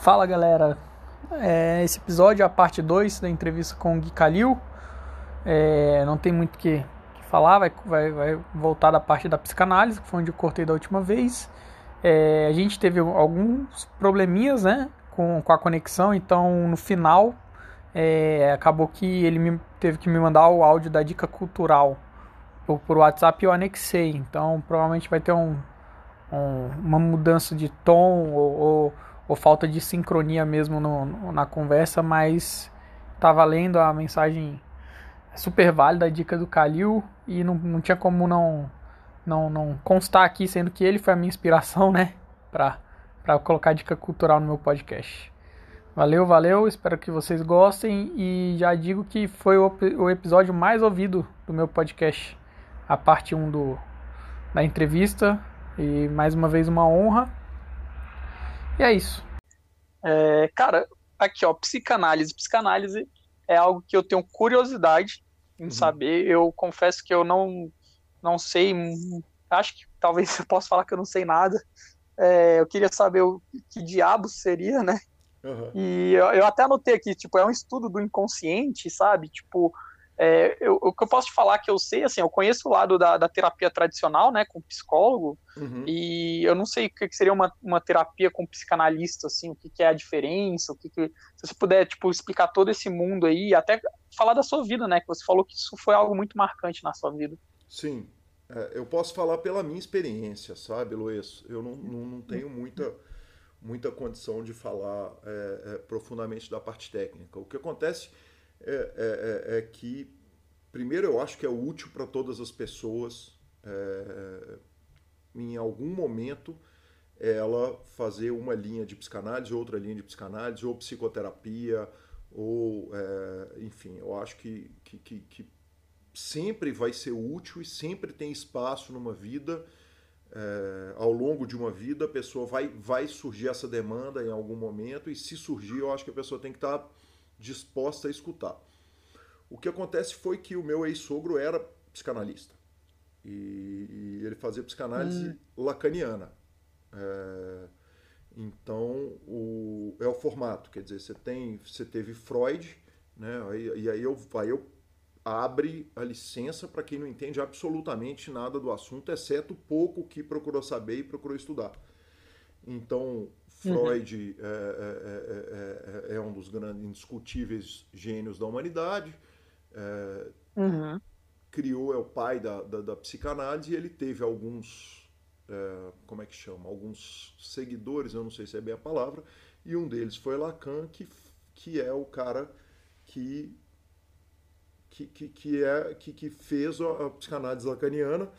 Fala galera, é, esse episódio é a parte 2 da entrevista com o Gui Calil. É, não tem muito o que, que, falar, vai, vai, vai, voltar da parte da psicanálise, que foi onde eu cortei da última vez. É, a gente teve alguns probleminhas né, com, com a conexão, então no final é, acabou que ele me, teve que me mandar o áudio da dica cultural por, por WhatsApp e eu anexei. Então provavelmente vai ter um, um, uma mudança de tom ou, ou ou falta de sincronia mesmo no, no, na conversa, mas tá valendo a mensagem super válida, a dica do Kalil, e não, não tinha como não, não, não constar aqui, sendo que ele foi a minha inspiração, né, pra, pra colocar dica cultural no meu podcast. Valeu, valeu, espero que vocês gostem e já digo que foi o, o episódio mais ouvido do meu podcast, a parte 1 do, da entrevista, e mais uma vez uma honra. E é isso. É, cara, aqui ó, psicanálise. Psicanálise é algo que eu tenho curiosidade em uhum. saber. Eu confesso que eu não, não sei, acho que talvez eu possa falar que eu não sei nada. É, eu queria saber o que diabo seria, né? Uhum. E eu, eu, até anotei aqui, tipo, é um estudo do inconsciente, sabe? Tipo, é, eu, o que eu posso te falar que eu sei, assim, eu conheço o lado da, da terapia tradicional, né, com psicólogo, uhum. e eu não sei o que seria uma, uma terapia com psicanalista, assim, o que, que é a diferença, o que, que se você puder, tipo, explicar todo esse mundo aí, até falar da sua vida, né, que você falou que isso foi algo muito marcante na sua vida. Sim, é, eu posso falar pela minha experiência, sabe, Luiz? Eu não, não, não tenho muita muita condição de falar é, é, profundamente da parte técnica. O que acontece é, é, é, é que, primeiro, eu acho que é útil para todas as pessoas, é, em algum momento, ela fazer uma linha de psicanálise, outra linha de psicanálise, ou psicoterapia, ou, é, enfim, eu acho que, que, que, que, sempre vai ser útil e sempre tem espaço numa vida. É, ao longo de uma vida, a pessoa vai, vai surgir essa demanda em algum momento, e se surgir, eu acho que a pessoa tem que estar tá disposta a escutar. O que acontece foi que o meu ex-sogro era psicanalista. E, e, ele fazia psicanálise hum. lacaniana. É, então, o, é o formato, quer dizer, você, tem, você teve Freud, né, e, e aí, eu, aí eu abre a licença para quem não entende absolutamente nada do assunto, exceto o pouco que procurou saber e procurou estudar. Então, Freud uhum. é, é, é, é, um dos grandes, indiscutíveis gênios da humanidade. Uhum. Criou, é o pai da, da, da, psicanálise e ele teve alguns, como é que chama? Alguns seguidores, eu não sei se é bem a palavra, e um deles foi Lacan, que, que é o cara que, que, que, que, é, que, que fez a psicanálise lacaniana,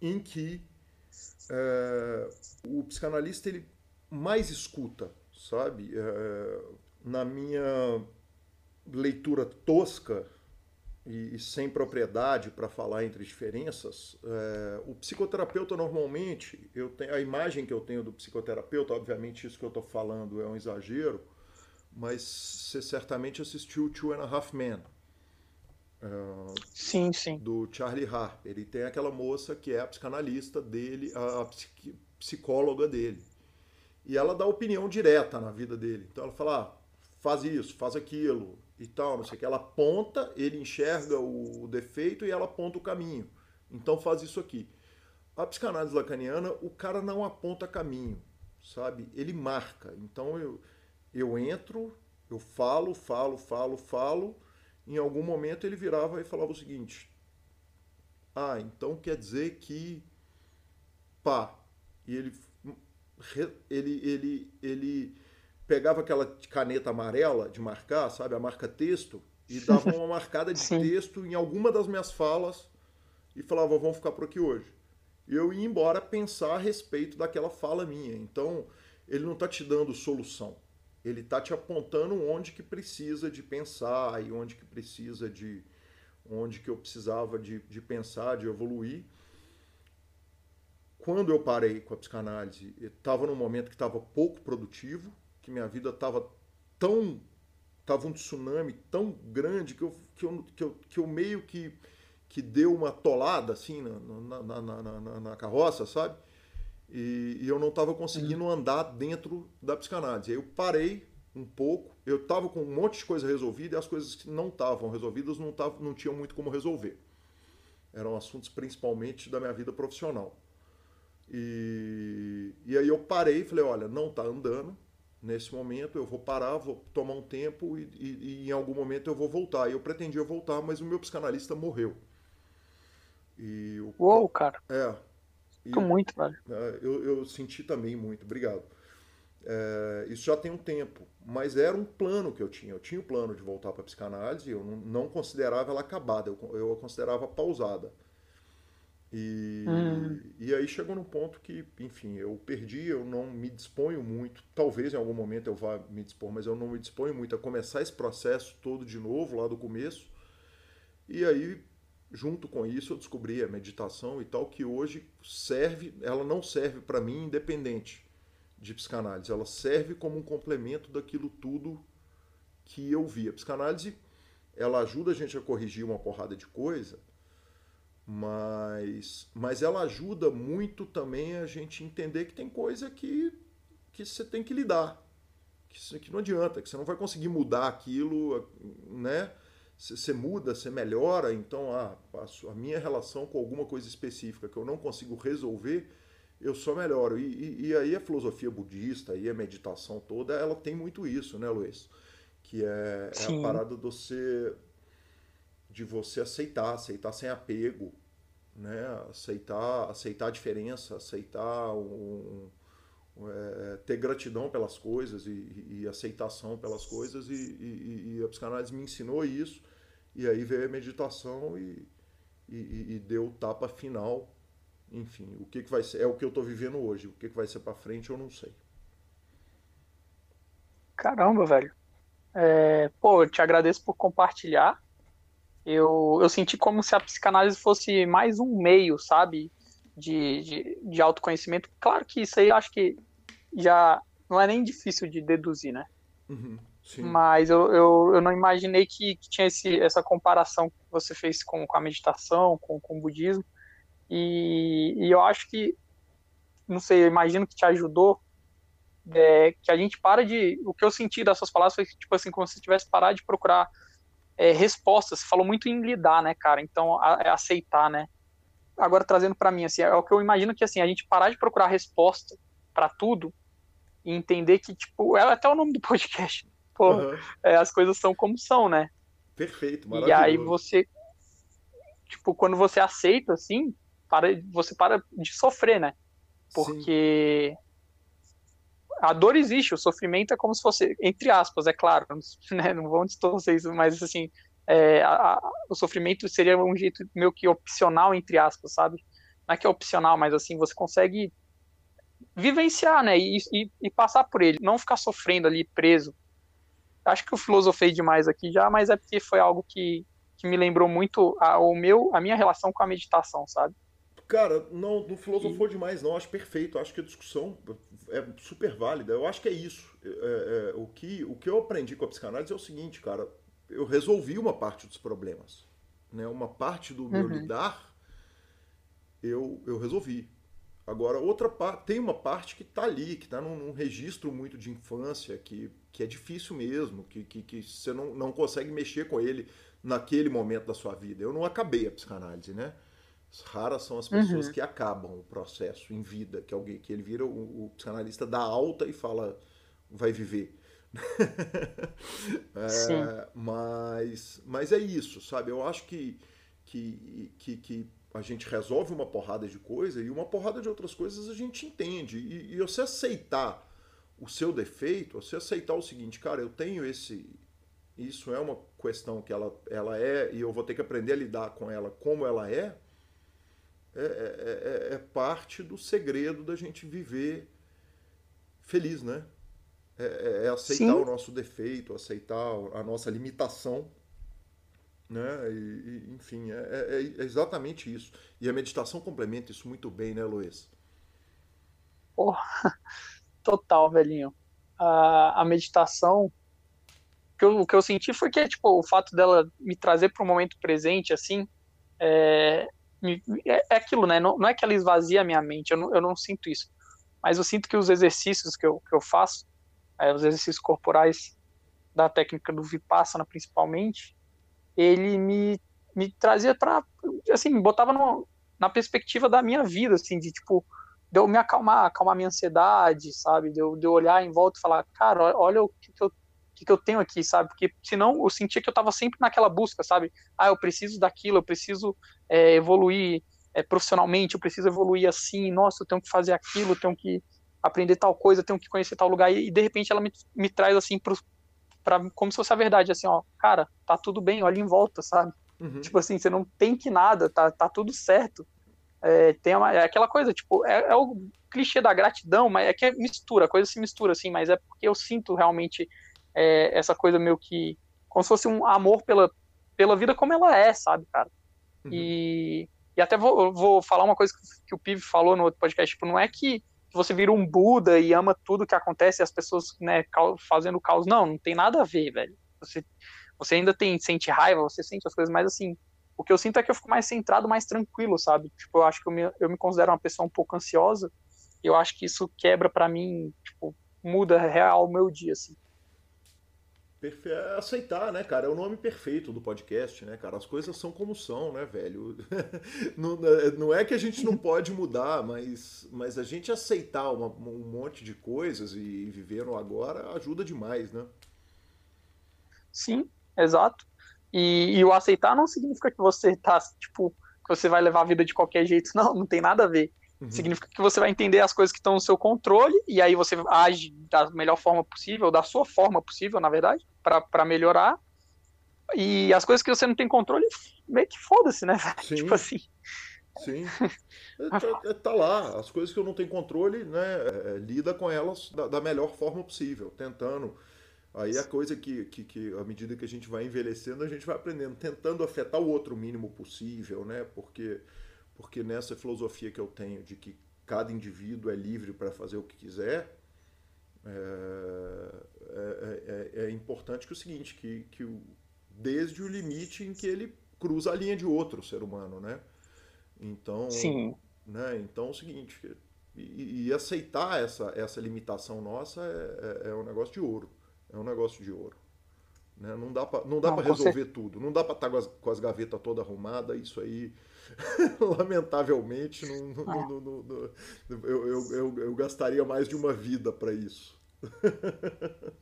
em que o psicanalista ele mais escuta, sabe? É, na minha leitura tosca e, e sem propriedade para falar entre diferenças, é, o psicoterapeuta normalmente, eu tenho, a imagem que eu tenho do psicoterapeuta, obviamente isso que eu estou falando é um exagero, mas você certamente assistiu Two and a Half Men. Uh, sim, sim. Do Charlie Harper. Ele tem aquela moça que é a psicanalista dele, a, a psicóloga dele e ela dá opinião direta na vida dele. Então ela fala, ah, faz isso, faz aquilo e tal, não sei o que. Ela aponta, ele enxerga o defeito e ela aponta o caminho. Então faz isso aqui. A psicanálise lacaniana, o cara não aponta caminho, sabe? Ele marca. Então eu, eu entro, eu falo, falo, falo, falo. Em algum momento ele virava e falava o seguinte: Ah, então quer dizer que pá. E ele ele, ele, ele pegava aquela caneta amarela de marcar, sabe, a marca texto, e dava uma marcada de texto em alguma das minhas falas e falava, vamos ficar por aqui hoje. E eu ia embora pensar a respeito daquela fala minha. Então, ele não está te dando solução. Ele está te apontando onde que precisa de pensar e onde que precisa de... onde que eu precisava de, de pensar, de evoluir quando eu parei com a psicanálise, estava num momento que estava pouco produtivo, que minha vida estava tão. estava um tsunami tão grande que eu, que eu, que eu, que eu meio que, que deu uma tolada assim na, na, na, na, na carroça, sabe? E, e eu não estava conseguindo uhum. andar dentro da psicanálise. Aí eu parei um pouco, eu estava com um monte de coisa resolvida e as coisas que não estavam resolvidas não, tavam, não tinham muito como resolver. Eram assuntos principalmente da minha vida profissional. E, e aí eu parei e falei, olha, não está andando, nesse momento, eu vou parar, vou tomar um tempo e, e, e, em algum momento eu vou voltar. E eu pretendia voltar, mas o meu psicanalista morreu. E o, Uou, cara. É. Sinto muito, velho. É, eu, eu senti também muito, obrigado. É, isso já tem um tempo, mas era um plano que eu tinha. Eu tinha o plano de voltar para a psicanálise, eu não, não, considerava ela acabada, eu, eu a considerava pausada. E, hum. e aí chegou num ponto que, enfim, eu perdi, eu não me disponho muito. Talvez em algum momento eu vá me dispor, mas eu não me disponho muito a começar esse processo todo de novo, lá do começo. E aí, junto com isso, eu descobri a meditação e tal, que hoje serve, ela não serve para mim independente de psicanálise, ela serve como um complemento daquilo tudo que eu vi. A psicanálise, ela ajuda a gente a corrigir uma porrada de coisa mas, mas ela ajuda muito também a gente entender que tem coisa que, que você tem que lidar, que, que não adianta, que você não vai conseguir mudar aquilo, né? Você muda, você melhora, então a, a, minha relação com alguma coisa específica que eu não consigo resolver, eu só melhoro. E, e, e, aí a filosofia budista e a meditação toda, ela tem muito isso, né, Luiz? Que é, é a parada de você, de você aceitar, aceitar sem apego, né? aceitar, aceitar a diferença, aceitar um, um é, ter gratidão pelas coisas e, e aceitação pelas coisas e, e, e, a psicanálise me ensinou isso. E aí veio a meditação e, e, deu o tapa final. Enfim o que, que vai ser? É o que eu estou vivendo hoje. O que, que vai ser para frente eu não sei. Caramba velho. É, pô eu te agradeço por compartilhar eu, eu senti como se a psicanálise fosse mais um meio, sabe, de, de, de autoconhecimento. Claro que isso aí eu acho que já não é nem difícil de deduzir, né? Uhum, Mas eu, eu, eu, não imaginei que, que, tinha esse, essa comparação que você fez com, com a meditação, com, com o budismo. E, e eu acho que, não sei, eu imagino que te ajudou é, que a gente para de. O que eu senti das suas palavras foi tipo assim, como se tivesse parado de procurar é, respostas. Você falou muito em lidar, né, cara? Então, é aceitar, né? Agora, trazendo para mim, assim, é o que eu imagino que, assim, a gente parar de procurar resposta para tudo e entender que, tipo, é até o nome do podcast. Pô, uhum. é, as coisas são como são, né? Perfeito, maravilhoso. E aí você, tipo, quando você aceita, assim, para, você para de sofrer, né? Porque Sim a dor existe, o sofrimento é como se fosse, entre aspas, é claro, né, não vão distorcer isso, mas assim, é, a, a, o sofrimento seria um jeito meio que opcional, entre aspas, sabe? Não é que é opcional, mas assim, você consegue vivenciar, né, e, e, e passar por ele, não ficar sofrendo ali, preso. Acho que eu filosofei demais aqui já, mas é porque foi algo que, que me lembrou muito a, o meu, a minha relação com a meditação, sabe? Cara, não, não filosofou e... demais, não. Acho perfeito. Acho que a discussão é super válida. Eu acho que é isso. É, é, o, que, o que eu aprendi com a psicanálise é o seguinte, cara. Eu resolvi uma parte dos problemas. Né? Uma parte do meu uhum. lidar, eu, eu resolvi. Agora, outra parte, tem uma parte que está ali, que está num, num, registro muito de infância, que, que é difícil mesmo, que, que, que você não, não consegue mexer com ele naquele momento da sua vida. Eu não acabei a psicanálise, né? Raras são as pessoas uhum. que acabam o processo em vida, que alguém que ele vira o, o psicanalista dá alta e fala vai viver. é, mas, mas é isso, sabe? Eu acho que, que, que, que, a gente resolve uma porrada de coisa e uma porrada de outras coisas a gente entende. E, e você aceitar o seu defeito, você aceitar o seguinte, cara, eu tenho esse. Isso é uma questão que ela, ela é, e eu vou ter que aprender a lidar com ela como ela é é, é, é, é parte do segredo da gente viver feliz, né? É, é, é aceitar Sim. o nosso defeito, aceitar a nossa limitação, né? E, e enfim, é, é, exatamente isso. E a meditação complementa isso muito bem, né, Luiz? Porra, total, velhinho. A, a meditação, que eu, o que eu senti foi que, tipo, o fato dela me trazer para o momento presente, assim, é, é, é aquilo, né? Não, não, é que ela esvazia a minha mente, eu não, eu não sinto isso. mas eu sinto que os exercícios que eu, que eu faço, é, os exercícios corporais da técnica do Vipassana principalmente, ele me, me trazia para assim, botava no, na perspectiva da minha vida, assim, de tipo, de eu me acalmar, acalmar minha ansiedade, sabe? De eu, de eu olhar em volta e falar, cara, olha o que, eu que, que eu tenho aqui, sabe? Porque senão eu sentia que eu estava sempre naquela busca, sabe? Ah, eu preciso daquilo, eu preciso é, evoluir é, profissionalmente, eu preciso evoluir assim, nossa, eu tenho que fazer aquilo, eu tenho que aprender tal coisa, eu tenho que conhecer tal lugar, e, e de repente ela me, me traz assim pro, pra, como se fosse a verdade, assim, ó, cara, tá tudo bem, olha em volta, sabe? Uhum. Tipo assim, você não tem que nada, tá, tá tudo certo. É, tem uma, é aquela coisa, tipo, é, é, o clichê da gratidão, mas é que é mistura, a coisa se mistura, assim, mas é porque eu sinto realmente é, essa coisa meio que, como se fosse um amor pela, pela vida como ela é, sabe, cara? Uhum. E, e até vou, vou falar uma coisa que, que o Piv falou no outro podcast, tipo, não é que você vira um Buda e ama tudo que acontece e as pessoas, né, fazendo caos. Não, não tem nada a ver, velho. Você, você ainda tem, sente raiva, você sente as coisas, mas assim, o que eu sinto é que eu fico mais centrado, mais tranquilo, sabe? Tipo, eu acho que eu me, eu me considero uma pessoa um pouco ansiosa e eu acho que isso quebra para mim, tipo, muda real o meu dia, assim. Perfe... É aceitar, né, cara? É o nome perfeito do podcast, né, cara? As coisas são como são, né, velho? não, não é que a gente não pode mudar, mas, mas a gente aceitar uma, um monte de coisas e viver no agora ajuda demais, né? Sim, exato. E, e o aceitar não significa que você tá, tipo, que você vai levar a vida de qualquer jeito. Não, não tem nada a ver. Uhum. Significa que você vai entender as coisas que estão no seu controle e aí você age da melhor forma possível, da sua forma possível, na verdade, para melhorar. E as coisas que você não tem controle, meio que foda-se, né? Sim. tipo assim. Sim. É, tá, é, tá, lá. As coisas que eu não tenho controle, né? É, é, lida com elas da, da, melhor forma possível, tentando. Aí a coisa que, que, que, à medida que a gente vai envelhecendo, a gente vai aprendendo, tentando afetar o outro o mínimo possível, né? Porque porque nessa filosofia que eu tenho de que cada indivíduo é livre para fazer o que quiser, é, é, é, é, importante que o seguinte, que, que o, desde o limite em que ele cruza a linha de outro ser humano, né? Então, Sim. Né, então é o seguinte, e, e aceitar essa, essa limitação nossa é, é, é, um negócio de ouro, é um negócio de ouro. Né? Não dá para resolver tudo, não dá para estar tá com as, com as gavetas todas arrumadas, isso aí Lamentavelmente, não, não, não, eu, eu, eu, eu, gastaria mais de uma vida para isso.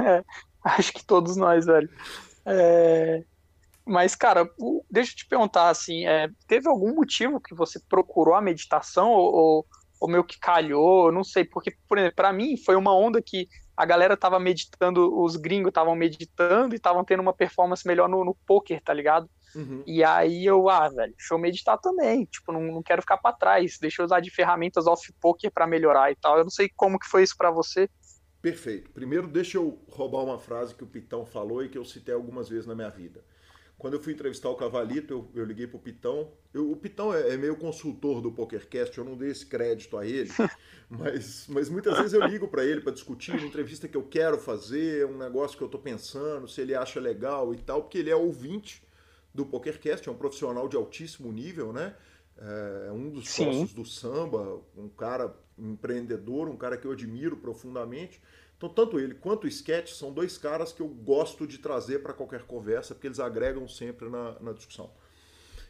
É, acho que todos nós, velho. É, mas, cara, deixa eu te perguntar, assim, é, teve algum motivo que você procurou a meditação ou, ou meio que calhou? Não sei, porque, por exemplo, para mim foi uma onda que a galera tava meditando, os gringos estavam meditando e estavam tendo uma performance melhor no, no poker, tá ligado? Uhum. E aí eu, ah, velho, deixa eu meditar também. Tipo, não, não quero ficar para trás. Deixa eu usar de ferramentas off-poker para melhorar e tal. Eu não sei como que foi isso para você. Perfeito. Primeiro, deixa eu roubar uma frase que o Pitão falou e que eu citei algumas vezes na minha vida. Quando eu fui entrevistar o Cavalito, eu, eu liguei pro Pitão. Eu, o Pitão é, é, meio consultor do PokerCast, eu não dei esse crédito a ele, mas, mas muitas vezes eu ligo para ele para discutir uma entrevista que eu quero fazer, um negócio que eu tô pensando, se ele acha legal e tal, porque ele é ouvinte do PokerCast, é um profissional de altíssimo nível, né? É um dos Sim. sócios do samba, um cara empreendedor, um cara que eu admiro profundamente. Então, tanto ele quanto o Sketch são dois caras que eu gosto de trazer para qualquer conversa, porque eles agregam sempre na, na discussão.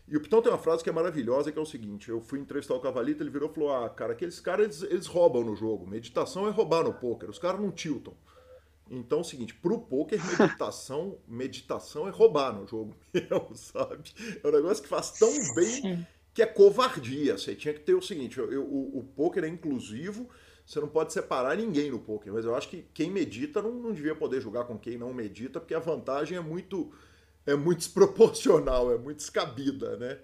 E o Pitão tem uma frase que é maravilhosa, que é o seguinte: eu fui entrevistar o Cavalito, ele virou e falou: Ah, cara, aqueles caras eles, eles roubam no jogo. Meditação é roubar no poker. Os caras não tiltam. Então é o seguinte, pro poker, meditação, meditação é roubar no jogo mesmo, sabe? É um negócio que faz tão bem que é covardia. Você tinha que ter o seguinte, eu, o, o poker é inclusivo, você não pode separar ninguém no poker, mas eu acho que quem medita não, não devia poder jogar com quem não medita, porque a vantagem é muito é muito desproporcional, é muito descabida, né?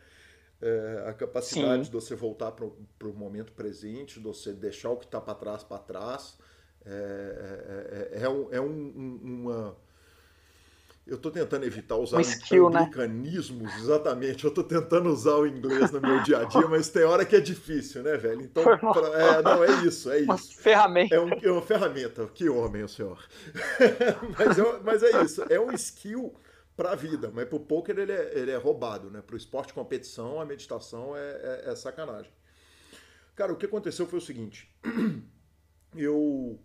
É, a capacidade Sim. de você voltar para o momento presente, de você deixar o que está para trás para trás, é, é, é, é, um, é um, uma. Eu estou tentando evitar usar um skill, anglicanismos, né? exatamente. Eu estou tentando usar o inglês no meu dia a dia, mas tem hora que é difícil, né, velho? Então, pra, é, não, é isso, é isso. Uma ferramenta. É, um, é uma ferramenta. Que homem o senhor. mas, é, mas é isso, é um skill para a vida, mas para o poker ele é, ele é roubado, né? Para o esporte de competição, a meditação é, é, é sacanagem. Cara, o que aconteceu foi o seguinte. Eu,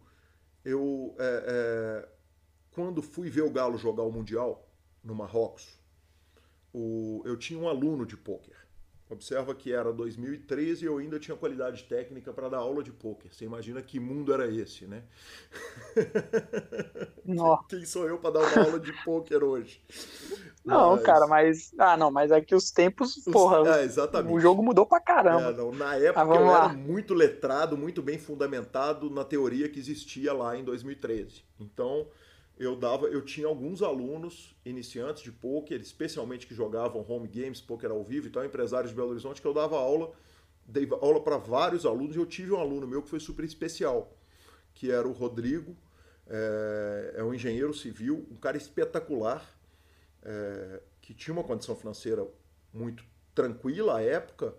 eu é, é, quando fui ver o Galo jogar o Mundial no Marrocos, o, eu tinha um aluno de pôquer. Observa que era 2013 e eu ainda tinha qualidade técnica para dar aula de pôquer. Você imagina que mundo era esse, né? Nossa. Quem sou eu para dar uma aula de pôquer hoje? Não, mas... cara, mas. Ah, não, mas é que os tempos, porra. É, exatamente. O jogo mudou pra caramba. É, não, na época ah, eu lá. era muito letrado, muito bem fundamentado na teoria que existia lá em 2013. Então eu dava, eu tinha alguns alunos iniciantes de poker, especialmente que jogavam home games, poker ao vivo, então empresários de Belo Horizonte que eu dava aula, dei aula para vários alunos. e Eu tive um aluno meu que foi super especial, que era o Rodrigo, é, é um engenheiro civil, um cara espetacular, é, que tinha uma condição financeira muito tranquila à época.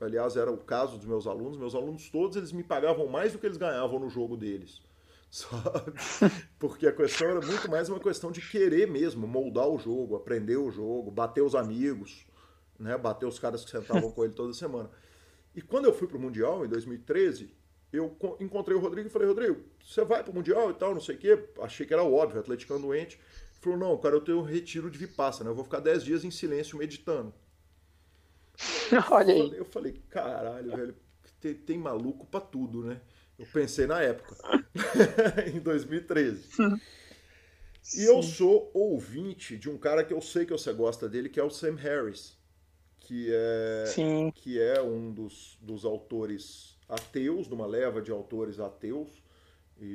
Aliás, era o caso dos meus alunos. Meus alunos todos eles me pagavam mais do que eles ganhavam no jogo deles sabe? Porque a questão era muito mais uma questão de querer mesmo moldar o jogo, aprender o jogo, bater os amigos, né? Bater os caras que sentavam com ele toda semana. E quando eu fui pro Mundial, em 2013, eu encontrei o Rodrigo e falei, Rodrigo, você vai pro Mundial e tal, não sei o quê. Achei que era óbvio, atleticano doente. Ele falou, não, cara, eu tenho um retiro de Vipassana, né? eu vou ficar 10 dias em silêncio meditando. Olha aí. Eu falei, caralho, velho, tem, tem maluco pra tudo, né? Eu pensei na época, em 2013. E eu sou ouvinte de um cara que eu sei que você gosta dele, que é o Sam Harris, que é, Sim. Que é um dos, dos autores ateus, de uma leva de autores ateus. E,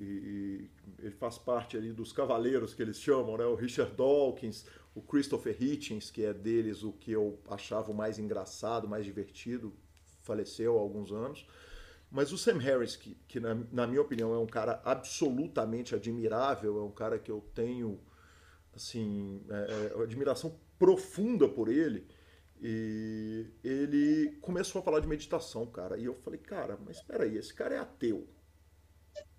e, e, ele faz parte ali dos cavaleiros que eles chamam, né? O Richard Dawkins, o Christopher Hitchens, que é deles o que eu achava o mais engraçado, mais divertido, faleceu há alguns anos. Mas o Sam Harris, que, que na, na, minha opinião é um cara absolutamente admirável, é um cara que eu tenho assim é, é, admiração profunda por ele. E ele começou a falar de meditação, cara. E eu falei, cara, mas espera aí, esse cara é ateu.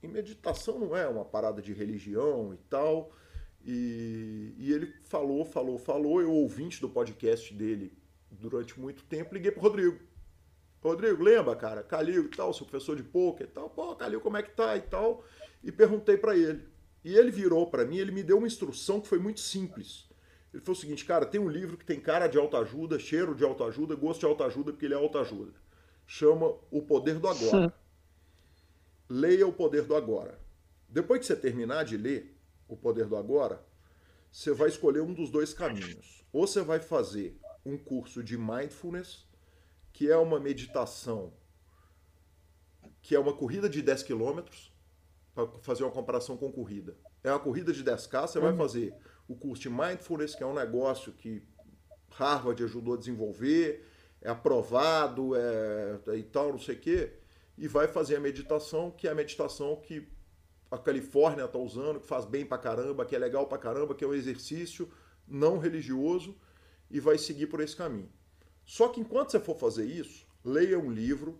E meditação não é uma parada de religião e tal. E, e ele falou, falou, falou. Eu, ouvinte do podcast dele durante muito tempo, liguei pro Rodrigo. Rodrigo, lembra, cara? Calil e tal, seu professor de poker e tal. Pô, Calil, como é que tá e tal? E perguntei para ele. E ele virou para mim, ele me deu uma instrução que foi muito simples. Ele falou o seguinte, cara, tem um livro que tem cara de autoajuda, cheiro de autoajuda, gosto de autoajuda, porque ele é autoajuda. Chama O Poder do Agora. Leia O Poder do Agora. Depois que você terminar de ler O Poder do Agora, você vai escolher um dos dois caminhos. Ou você vai fazer um curso de mindfulness, que é uma meditação, que é uma corrida de 10 quilômetros, para fazer uma comparação com corrida. É uma corrida de 10K, você uhum. vai fazer o curso de Mindfulness, que é um negócio que Harvard ajudou a desenvolver, é aprovado é, e tal, não sei o quê, e vai fazer a meditação, que é a meditação que a Califórnia está usando, que faz bem pra caramba, que é legal pra caramba, que é um exercício não religioso, e vai seguir por esse caminho. Só que enquanto você for fazer isso, leia um livro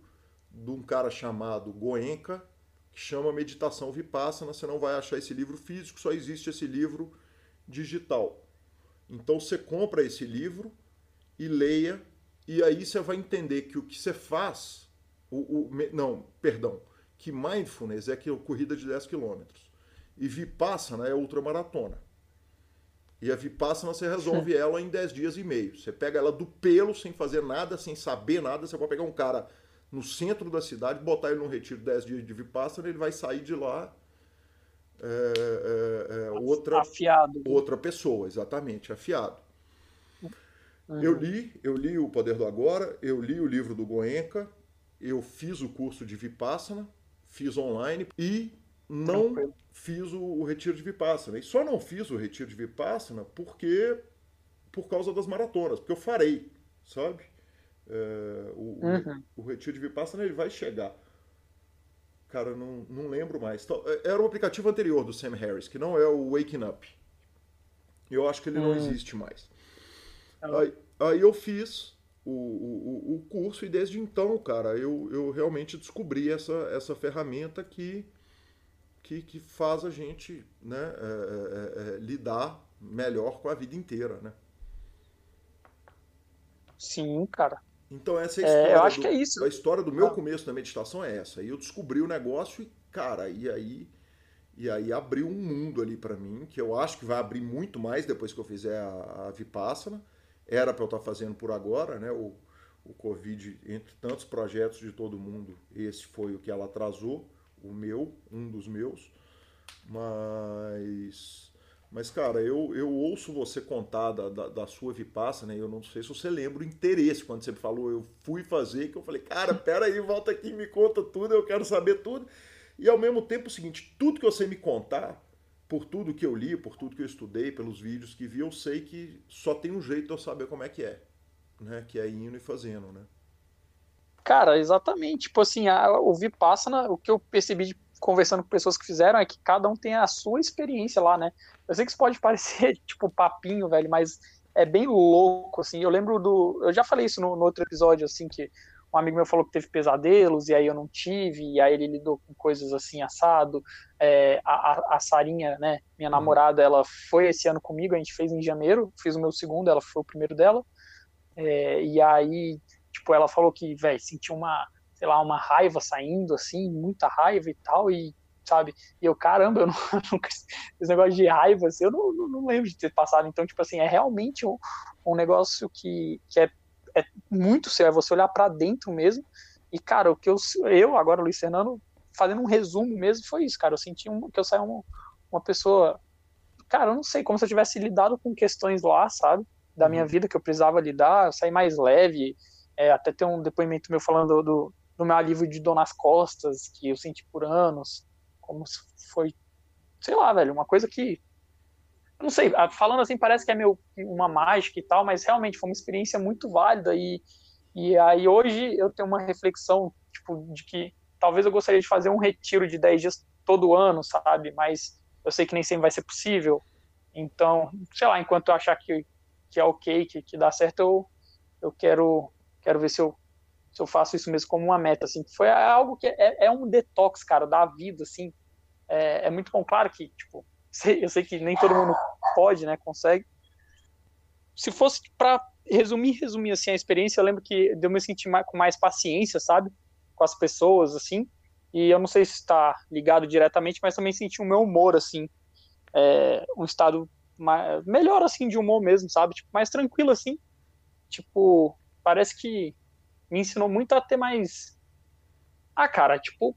de um cara chamado Goenka, que chama Meditação Vipassana. Você não vai achar esse livro físico, só existe esse livro digital. Então você compra esse livro e leia, e aí você vai entender que o que você faz, o, o não, perdão, que mindfulness é que é corrida de 10 quilômetros e Vipassana é ultramaratona. E a Vipassana você resolve ela em 10 dias e meio. Você pega ela do pelo, sem fazer nada, sem saber nada. Você pode pegar um cara no centro da cidade, botar ele num retiro 10 dias de Vipassana, ele vai sair de lá é, é, é, outra, afiado. outra pessoa, exatamente, afiado. Uhum. Eu li, eu li o Poder do Agora, eu li o livro do Goenka, eu fiz o curso de Vipassana, fiz online e não Tranquilo. fiz o, o, retiro de Vipassana. E só não fiz o retiro de Vipassana porque por causa das maratonas, porque eu farei, sabe? É, o, uhum. o, o, retiro de Vipassana ele vai chegar. Cara, não, não lembro mais. É, era o aplicativo anterior do Sam Harris, que não é o Waking Up. Eu acho que ele não hum. existe mais. Tá aí, aí eu fiz o, o, o curso e desde então, cara, eu, eu realmente descobri essa, essa ferramenta que que, que faz a gente né, é, é, é, lidar melhor com a vida inteira, né? Sim, cara. Então essa é a história. É, eu acho do, que é isso. A história do meu Ah. começo da meditação é essa. E eu descobri o negócio e, cara, e aí e aí abriu um mundo ali para mim, que eu acho que vai abrir muito mais depois que eu fizer a, a Vipassana. Era para eu estar fazendo por agora, né? O, o Covid, entre tantos projetos de todo mundo, esse foi o que ela atrasou, o meu, um dos meus. Mas, mas cara, eu, eu ouço você contar da, da, da sua Vipassana, e eu não sei se você lembra o interesse quando você falou, eu fui fazer, que eu falei, cara, pera aí, volta aqui, me conta tudo, eu quero saber tudo. E ao mesmo tempo o seguinte, tudo que você me contar, por tudo que eu li, por tudo que eu estudei, pelos vídeos que vi, eu sei que só tem um jeito de eu saber como é que é, né? Que é indo e fazendo, né? Cara, exatamente. Tipo assim, a, o Vipassana, o que eu percebi de, conversando com pessoas que fizeram é que cada um tem a sua experiência lá, né? Eu sei que isso pode parecer, tipo, papinho, velho, mas é bem louco, assim. Eu lembro do. Eu já falei isso no, no outro episódio, assim, que um amigo meu falou que teve pesadelos, e aí eu não tive, e aí ele lidou com coisas assim, assado. É, a, a, a Sarinha, né, minha namorada, ela foi esse ano comigo, a gente fez em janeiro, fiz o meu segundo, ela foi o primeiro dela. É, e aí, tipo, ela falou que, velho, sentiu uma, sei lá, uma raiva saindo, assim, muita raiva e tal, e, sabe, e eu, caramba, eu não, nunca, esse negócio de raiva, assim, eu não, não, não, lembro de ter passado, então, tipo assim, é realmente um, um negócio que, que é, é muito sério, é você olhar para dentro mesmo, e, cara, o que eu, eu agora, Luiz Fernando, fazendo um resumo mesmo, foi isso, cara, eu senti um, que eu saí uma, uma pessoa, cara, eu não sei, como se eu tivesse lidado com questões lá, sabe, da minha vida que eu precisava lidar, saí mais leve, é, até tem um depoimento meu falando do, do meu alívio de dor nas costas, que eu senti por anos, como se foi, sei lá, velho, uma coisa que, não sei, falando assim parece que é meu, uma mágica e tal, mas realmente foi uma experiência muito válida e, e aí hoje eu tenho uma reflexão, tipo, de que talvez eu gostaria de fazer um retiro de 10 dias todo ano, sabe, mas eu sei que nem sempre vai ser possível, então, sei lá, enquanto eu achar que que é ok, que, que dá certo, eu, eu quero, quero ver se eu, se eu faço isso mesmo como uma meta, assim. Foi algo que é, é um detox, cara, da vida, assim. É, é muito bom, claro que, tipo, eu sei que nem todo mundo pode, né, consegue. Se fosse para resumir, resumir, assim, a experiência, eu lembro que eu me senti mais, com mais paciência, sabe, com as pessoas, assim, e eu não sei se está ligado diretamente, mas também senti o meu humor, assim, é, um estado mais, melhor assim de humor mesmo, sabe? Tipo, mais tranquilo assim. Tipo, parece que me ensinou muito a ter mais ah, cara, tipo,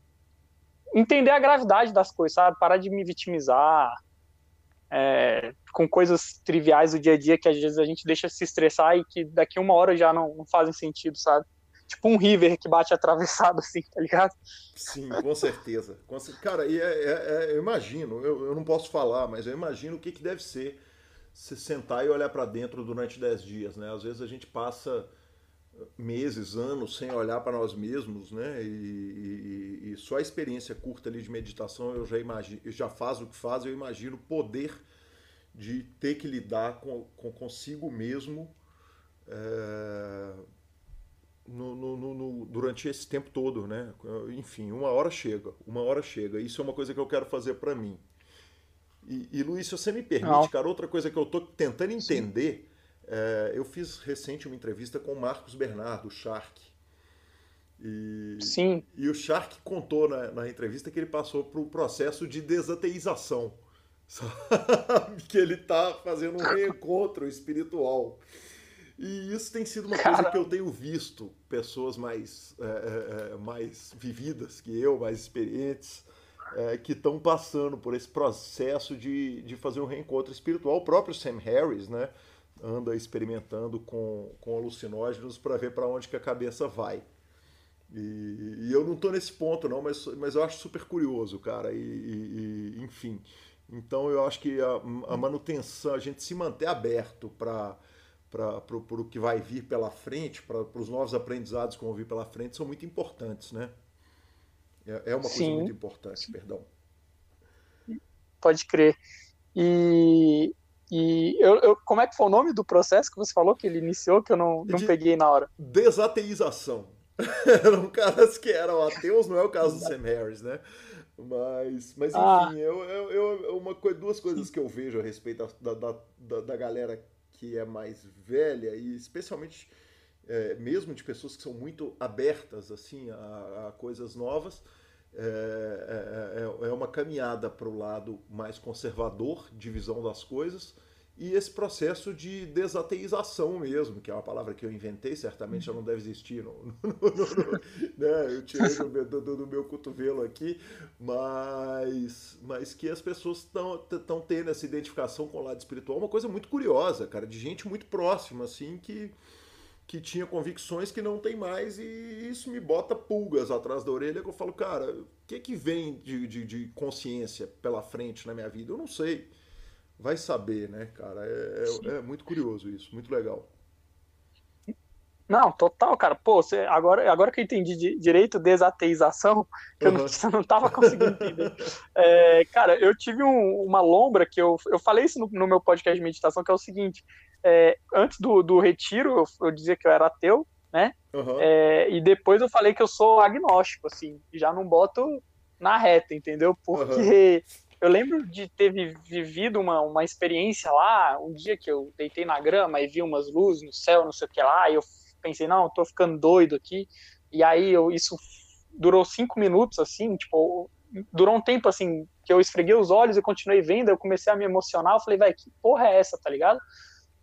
entender a gravidade das coisas, sabe? Parar de me vitimizar é, com coisas triviais do dia a dia que às vezes a gente deixa se estressar e que daqui uma hora já não, não fazem sentido, sabe? Tipo um river que bate atravessado assim, tá ligado? Sim, com certeza. Cara, e é, é, é, eu imagino, eu, eu não posso falar, mas eu imagino o que, que deve ser se sentar e olhar para dentro durante 10 dias, né? Às vezes a gente passa meses, anos sem olhar para nós mesmos, né? E, e, e, só a experiência curta ali de meditação eu já imagino, já faz o que faz, eu imagino o poder de ter que lidar com, com consigo mesmo é, no, no, no, durante esse tempo todo, né? Enfim, uma hora chega, uma hora chega. Isso é uma coisa que eu quero fazer para mim. E, e, Luiz, se você me permite, Não. cara, outra coisa que eu tô tentando entender, é, eu fiz recente uma entrevista com o Marcos Bernardo, o Shark. E, Sim. E o Shark contou na, na entrevista que ele passou por um processo de desateização. Sabe? Que ele tá fazendo um reencontro espiritual. E isso tem sido uma Cara... coisa que eu tenho visto pessoas mais, é, é, mais vividas que eu, mais experientes, é, que estão passando por esse processo de, de fazer um reencontro espiritual. O próprio Sam Harris né, anda experimentando com, com alucinógenos para ver para onde que a cabeça vai. E, e eu não estou nesse ponto, não, mas, mas eu acho super curioso, cara. E, e enfim. Então eu acho que a, a manutenção, a gente se manter aberto para para o que vai vir pela frente, para os novos aprendizados que vão vir pela frente, são muito importantes, né? É, é uma Sim. coisa muito importante, perdão. Pode crer. E, e eu, eu, como é que foi o nome do processo que você falou que ele iniciou, que eu não, não De peguei na hora? Desateização. eram caras que eram ateus, não é o caso do Sam Harris, né? Mas, mas ah. enfim, ah. eu, eu, eu, uma, duas coisas que eu vejo a respeito da, da, da, da galera que é mais velha e especialmente é, mesmo de pessoas que são muito abertas assim a, a coisas novas, é, é, é, é uma caminhada para o lado mais conservador de visão das coisas e esse processo de desateização mesmo, que é uma palavra que eu inventei, certamente já não deve existir, no, no, no, né? eu tirei do do, do meu, cotovelo aqui, mas, mas que as pessoas estão tendo essa identificação com o lado espiritual, uma coisa muito curiosa, cara, de gente muito próxima, assim, que que tinha convicções que não tem mais, e isso me bota pulgas atrás da orelha, que eu falo, cara, o que que vem de, de, de consciência pela frente na minha vida? Eu não sei. Vai saber, né, cara? É, é, é muito curioso isso, muito legal. Não, total, cara. Pô, você, agora, agora que eu entendi de, direito desateização, que uhum. eu não, não tava conseguindo entender. É, cara, eu tive um, uma lombra que eu, eu falei isso no, no, meu podcast de meditação, que é o seguinte: é, antes do, do retiro, eu, eu, dizia que eu era ateu, né? Uhum. É, e depois eu falei que eu sou agnóstico, assim, já não boto na reta, entendeu? Porque uhum. eu lembro de ter vivido uma, uma experiência lá, um dia que eu deitei na grama e vi umas luzes no céu, não sei o que lá, e eu pensei, não, tô ficando doido aqui. E aí eu, isso durou cinco minutos, assim, tipo, durou um tempo assim, que eu esfreguei os olhos e continuei vendo, eu comecei a me emocionar, eu falei, velho, que porra é essa, tá ligado?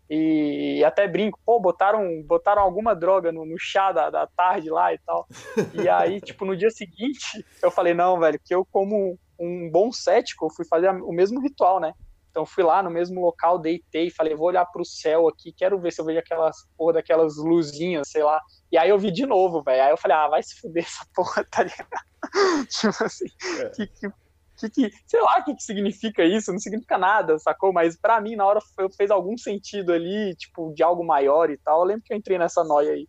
E até brinco, pô, botaram, botaram alguma droga no, no chá da, da tarde lá e tal. E aí, tipo, no dia seguinte, eu falei, não, velho, que eu, como um bom cético, fui fazer o mesmo ritual, né? Então fui lá no mesmo local, deitei, falei, vou olhar pro céu aqui, quero ver se eu vejo aquelas porra daquelas luzinhas, sei lá. E aí eu vi de novo, velho. Aí eu falei, ah, vai se fuder essa porra, tá ligado? tipo assim, é. que, que que, que sei lá o que, que significa isso, não significa nada, sacou? Mas para mim, na hora, fez algum sentido ali, tipo, de algo maior e tal. Eu lembro que eu entrei nessa noia aí.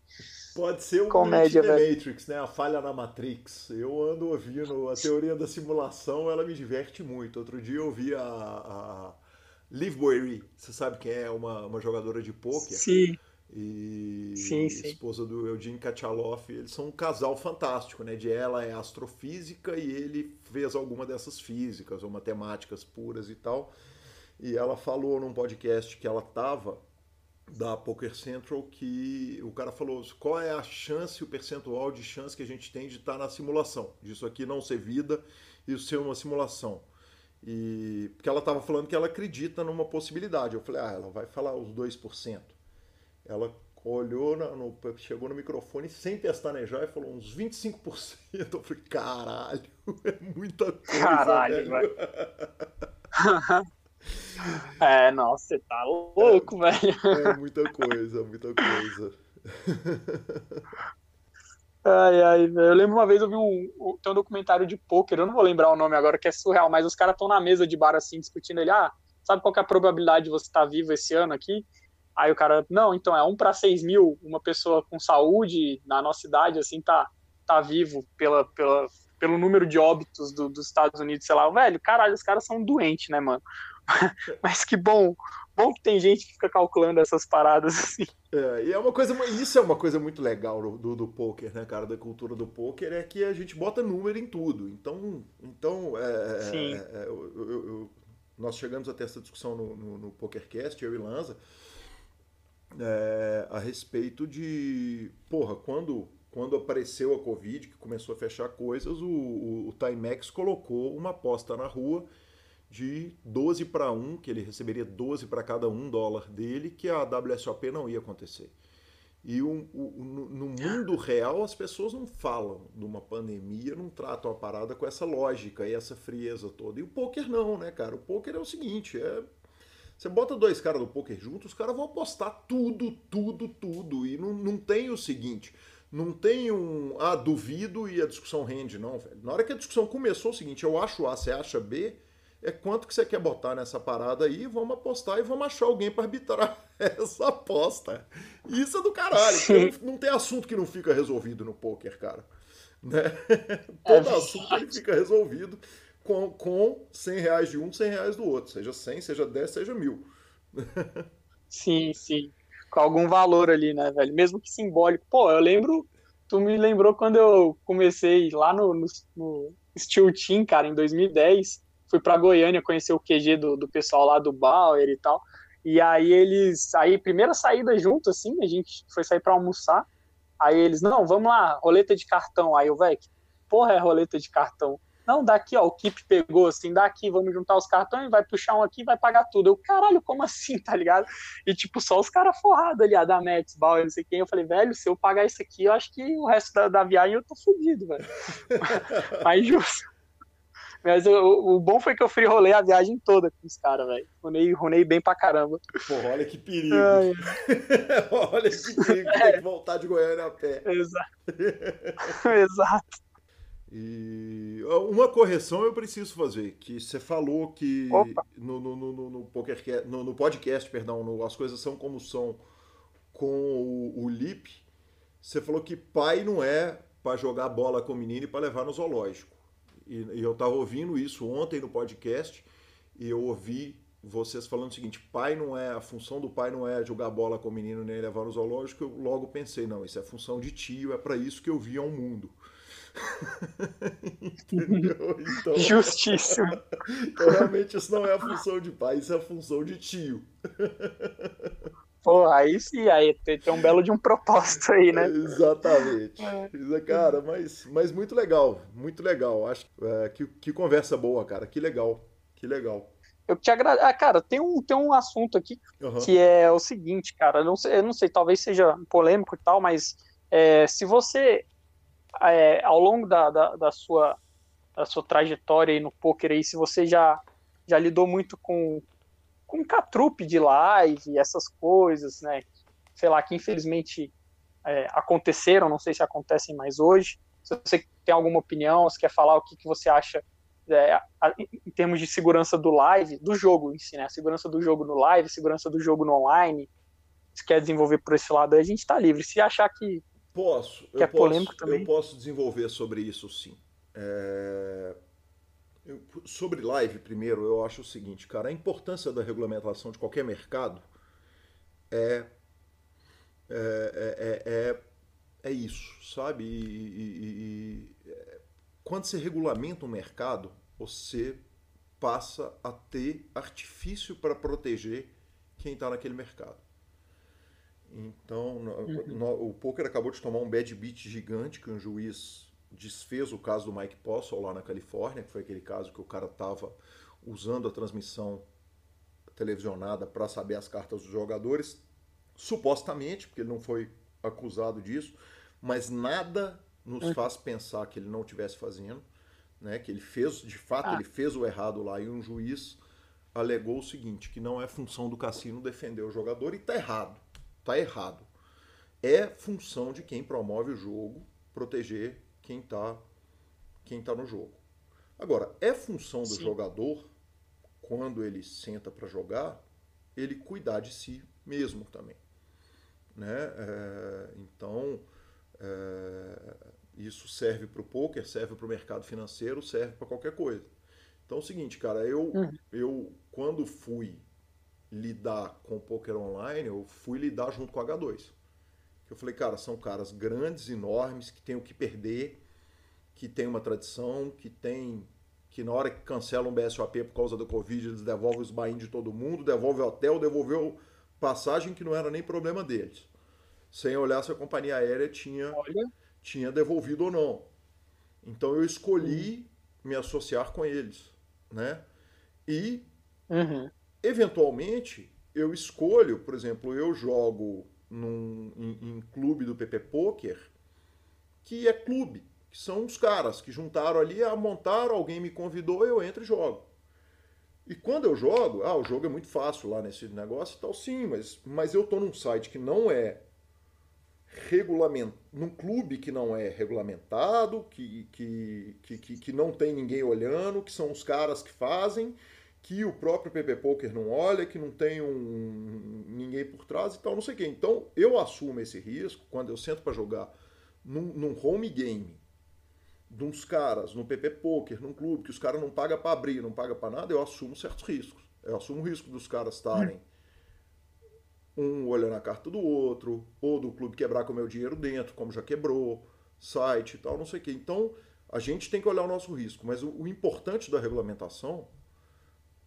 Pode ser um Comédia, The Matrix, né? A falha na Matrix. Eu ando ouvindo a teoria da simulação, ela me diverte muito. Outro dia eu ouvi a, a Liv Boyery, você sabe quem é? Uma, uma jogadora de pôquer. Sim e sim, sim. esposa do Eugene Kachaloff, eles são um casal fantástico, né? De ela é astrofísica e ele fez alguma dessas físicas ou matemáticas puras e tal. E ela falou num podcast que ela tava da Poker Central que o cara falou qual é a chance, o percentual de chance que a gente tem de estar tá na simulação, disso aqui não ser vida e ser uma simulação. E porque ela estava falando que ela acredita numa possibilidade. Eu falei: "Ah, ela vai falar os 2%". Ela olhou, no, chegou no microfone sem pestanejar e falou uns 25%. Eu falei, caralho, é muita coisa. Caralho, velho. é, nossa, você tá louco, é, velho. É muita coisa, muita coisa. Ai, ai, eu lembro uma vez eu vi um, tem um documentário de pôquer, eu não vou lembrar o nome agora, que é surreal, mas os caras estão na mesa de bar assim, discutindo ele, ah, sabe qual é a probabilidade de você estar tá vivo esse ano aqui? Aí o cara, não, então é um para seis mil, uma pessoa com saúde na nossa cidade, assim, tá, tá vivo pela, pela, pelo número de óbitos do, dos Estados Unidos, sei lá. Velho, caralho, os caras são doentes, né, mano? Mas que bom, bom que tem gente que fica calculando essas paradas assim. É, e é uma coisa, isso é uma coisa muito legal do, do, poker, né, cara, da cultura do poker, é que a gente bota número em tudo. Então, então é, Sim. É, é eu, eu, eu, nós chegamos a ter essa discussão no, no, no PokerCast, eu e Lanza, é, a respeito de, porra, quando, quando apareceu a Covid, que começou a fechar coisas, o, o, o Timex colocou uma aposta na rua de 12 para 1, que ele receberia 12 para cada um dólar dele, que a WSOP não ia acontecer. E no mundo real as pessoas não falam de uma pandemia, não tratam a parada com essa lógica e essa frieza toda. E o poker não, né, cara? O poker é o seguinte, é você bota dois caras do poker juntos, os caras vão apostar tudo, tudo, tudo. E não, não tem o seguinte, não tem um, ah, duvido e a discussão rende, não, velho. Na hora que a discussão começou, é o seguinte, eu acho A, você acha B, é quanto que você quer botar nessa parada aí, vamos apostar e vamos achar alguém para arbitrar essa aposta. Isso é do caralho, não tem assunto que não fica resolvido no poker, cara. Né? Todo é assunto ele fica resolvido com, com 100 reais de um, 100 reais do outro. Seja 100, seja 10, seja mil. sim, sim. Com algum valor ali, né, velho? Mesmo que simbólico. Pô, eu lembro. Tu me lembrou quando eu comecei lá no, no, no Steel Team, cara, em 2010. Fui pra Goiânia conhecer o QG do, do pessoal lá do Bauer e tal. E aí eles, aí primeira saída junto assim, a gente foi sair para almoçar. Aí eles, não, vamos lá, roleta de cartão. Aí eu, velho, porra é roleta de cartão? Não, daqui, ó, o Kip pegou assim, daqui, vamos juntar os cartões, vai puxar um aqui, vai pagar tudo. Eu, caralho, como assim, tá ligado? E tipo, só os caras forrados ali, a da Mets, Bauer, não sei quem. Eu falei, velho, se eu pagar isso aqui, eu acho que o resto da, da viagem eu tô fudido, velho. Mas justo. Mas o, o, bom foi que eu free rolei a viagem toda com os caras, velho. Runei, runei bem pra caramba. Porra, olha que perigo. Ai, olha que perigo, é. tem que voltar de Goiânia a pé. Exato. Exato. E uma correção eu preciso fazer, que você falou que no, no, no, no, poker, no, no podcast, perdão, As Coisas São Como São, com o, o Lip, você falou que pai não é para jogar bola com o menino e para levar no zoológico. E, e eu estava ouvindo isso ontem no podcast e eu ouvi vocês falando o seguinte: pai não é, a função do pai não é jogar bola com o menino nem levar no zoológico. Eu logo pensei, não, isso é função de tio, é para isso que eu vi ao mundo. Então, Justíssimo. então, realmente, isso não é a função de pai, isso é a função de tio. Pô, aí sim, aí tem, tem um belo de um propósito aí, né? Exatamente. É. Cara, mas, mas muito legal, muito legal. Acho é, que, que conversa boa, cara. Que legal, que legal. Eu te agradeço. Ah, cara, tem um, tem um assunto aqui uhum. que é o seguinte, cara. Eu não sei, eu não sei, talvez seja polêmico e tal, mas é, se você é, ao longo da, da, da, sua, da sua trajetória aí no poker aí, se você já, já lidou muito com, com catrupe de live, essas coisas, né? Sei lá, que infelizmente é, aconteceram, não sei se acontecem mais hoje. Se você tem alguma opinião, se quer falar o que, que você acha é, em termos de segurança do live, do jogo em si, né? Segurança do jogo no live, segurança do jogo no online. Se quer desenvolver por esse lado, a gente está livre. Se achar que Posso. Que é polêmico posso, também. Eu posso desenvolver sobre isso, sim. É... Eu, sobre live, primeiro, eu acho o seguinte, cara, a importância da regulamentação de qualquer mercado é, é, é, é, é isso, sabe? E, e, e, quando você regulamenta um mercado, você passa a ter artifício para proteger quem está naquele mercado. Então, uhum. no, o poker acabou de tomar um bad beat gigante que um juiz desfez o caso do Mike Postle lá na Califórnia, que foi aquele caso que o cara estava usando a transmissão televisionada para saber as cartas dos jogadores, supostamente, porque ele não foi acusado disso, mas nada nos uhum. faz pensar que ele não estivesse fazendo, né? Que ele fez, de fato, ah. ele fez o errado lá e um juiz alegou o seguinte, que não é função do cassino defender o jogador e está errado. Está errado. É função de quem promove o jogo proteger quem está quem tá no jogo. Agora, é função do Sim. jogador, quando ele senta para jogar, ele cuidar de si mesmo também. Né? É, então, é, isso serve para o poker, serve para o mercado financeiro, serve para qualquer coisa. Então é o seguinte, cara, eu, uhum. eu quando fui lidar com o poker online, eu fui lidar junto com o H2. Eu falei, cara, são caras grandes, enormes, que têm o que perder, que tem uma tradição, que tem que na hora que cancelam um BSOP por causa do Covid, eles devolvem os bain de todo mundo, devolvem o hotel, devolveu passagem que não era nem problema deles. Sem olhar se a companhia aérea tinha, tinha devolvido ou não. Então eu escolhi uhum. me associar com eles, né? E uhum eventualmente eu escolho, por exemplo, eu jogo num, em, em clube do PP Poker, que é clube, que são os caras que juntaram ali, a montaram, alguém me convidou, eu entro e jogo. E quando eu jogo, ah, o jogo é muito fácil lá nesse negócio e tal, sim, mas, mas eu tô num site que não é regulamentado, num clube que não é regulamentado, que, que, que, que, não tem ninguém olhando, que são os caras que fazem, que o próprio PP Poker não olha, que não tem um, ninguém por trás e tal, não sei o quê. Então eu assumo esse risco quando eu sento para jogar num, num, home game de uns caras, no PP Poker, num clube, que os caras não pagam para abrir, não pagam para nada, eu assumo certos riscos. Eu assumo o risco dos caras estarem um olhando a carta do outro, ou do clube quebrar com o meu dinheiro dentro, como já quebrou, site e tal, não sei o quê. Então a gente tem que olhar o nosso risco, mas o, o importante da regulamentação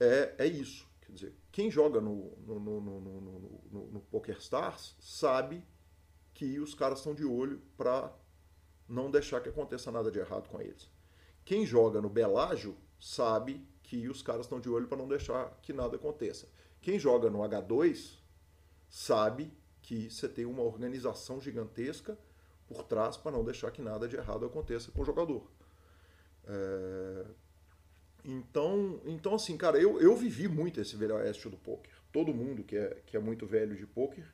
é, é isso. Quer dizer, quem joga no, no, no, no, no, no, no PokerStars sabe que os caras estão de olho para não deixar que aconteça nada de errado com eles. Quem joga no Belágio sabe que os caras estão de olho para não deixar que nada aconteça. Quem joga no H2 sabe que você tem uma organização gigantesca por trás para não deixar que nada de errado aconteça com o jogador. É... Então, então, assim, cara, eu, eu vivi muito esse velho oeste do poker. Todo mundo que é, que é muito velho de poker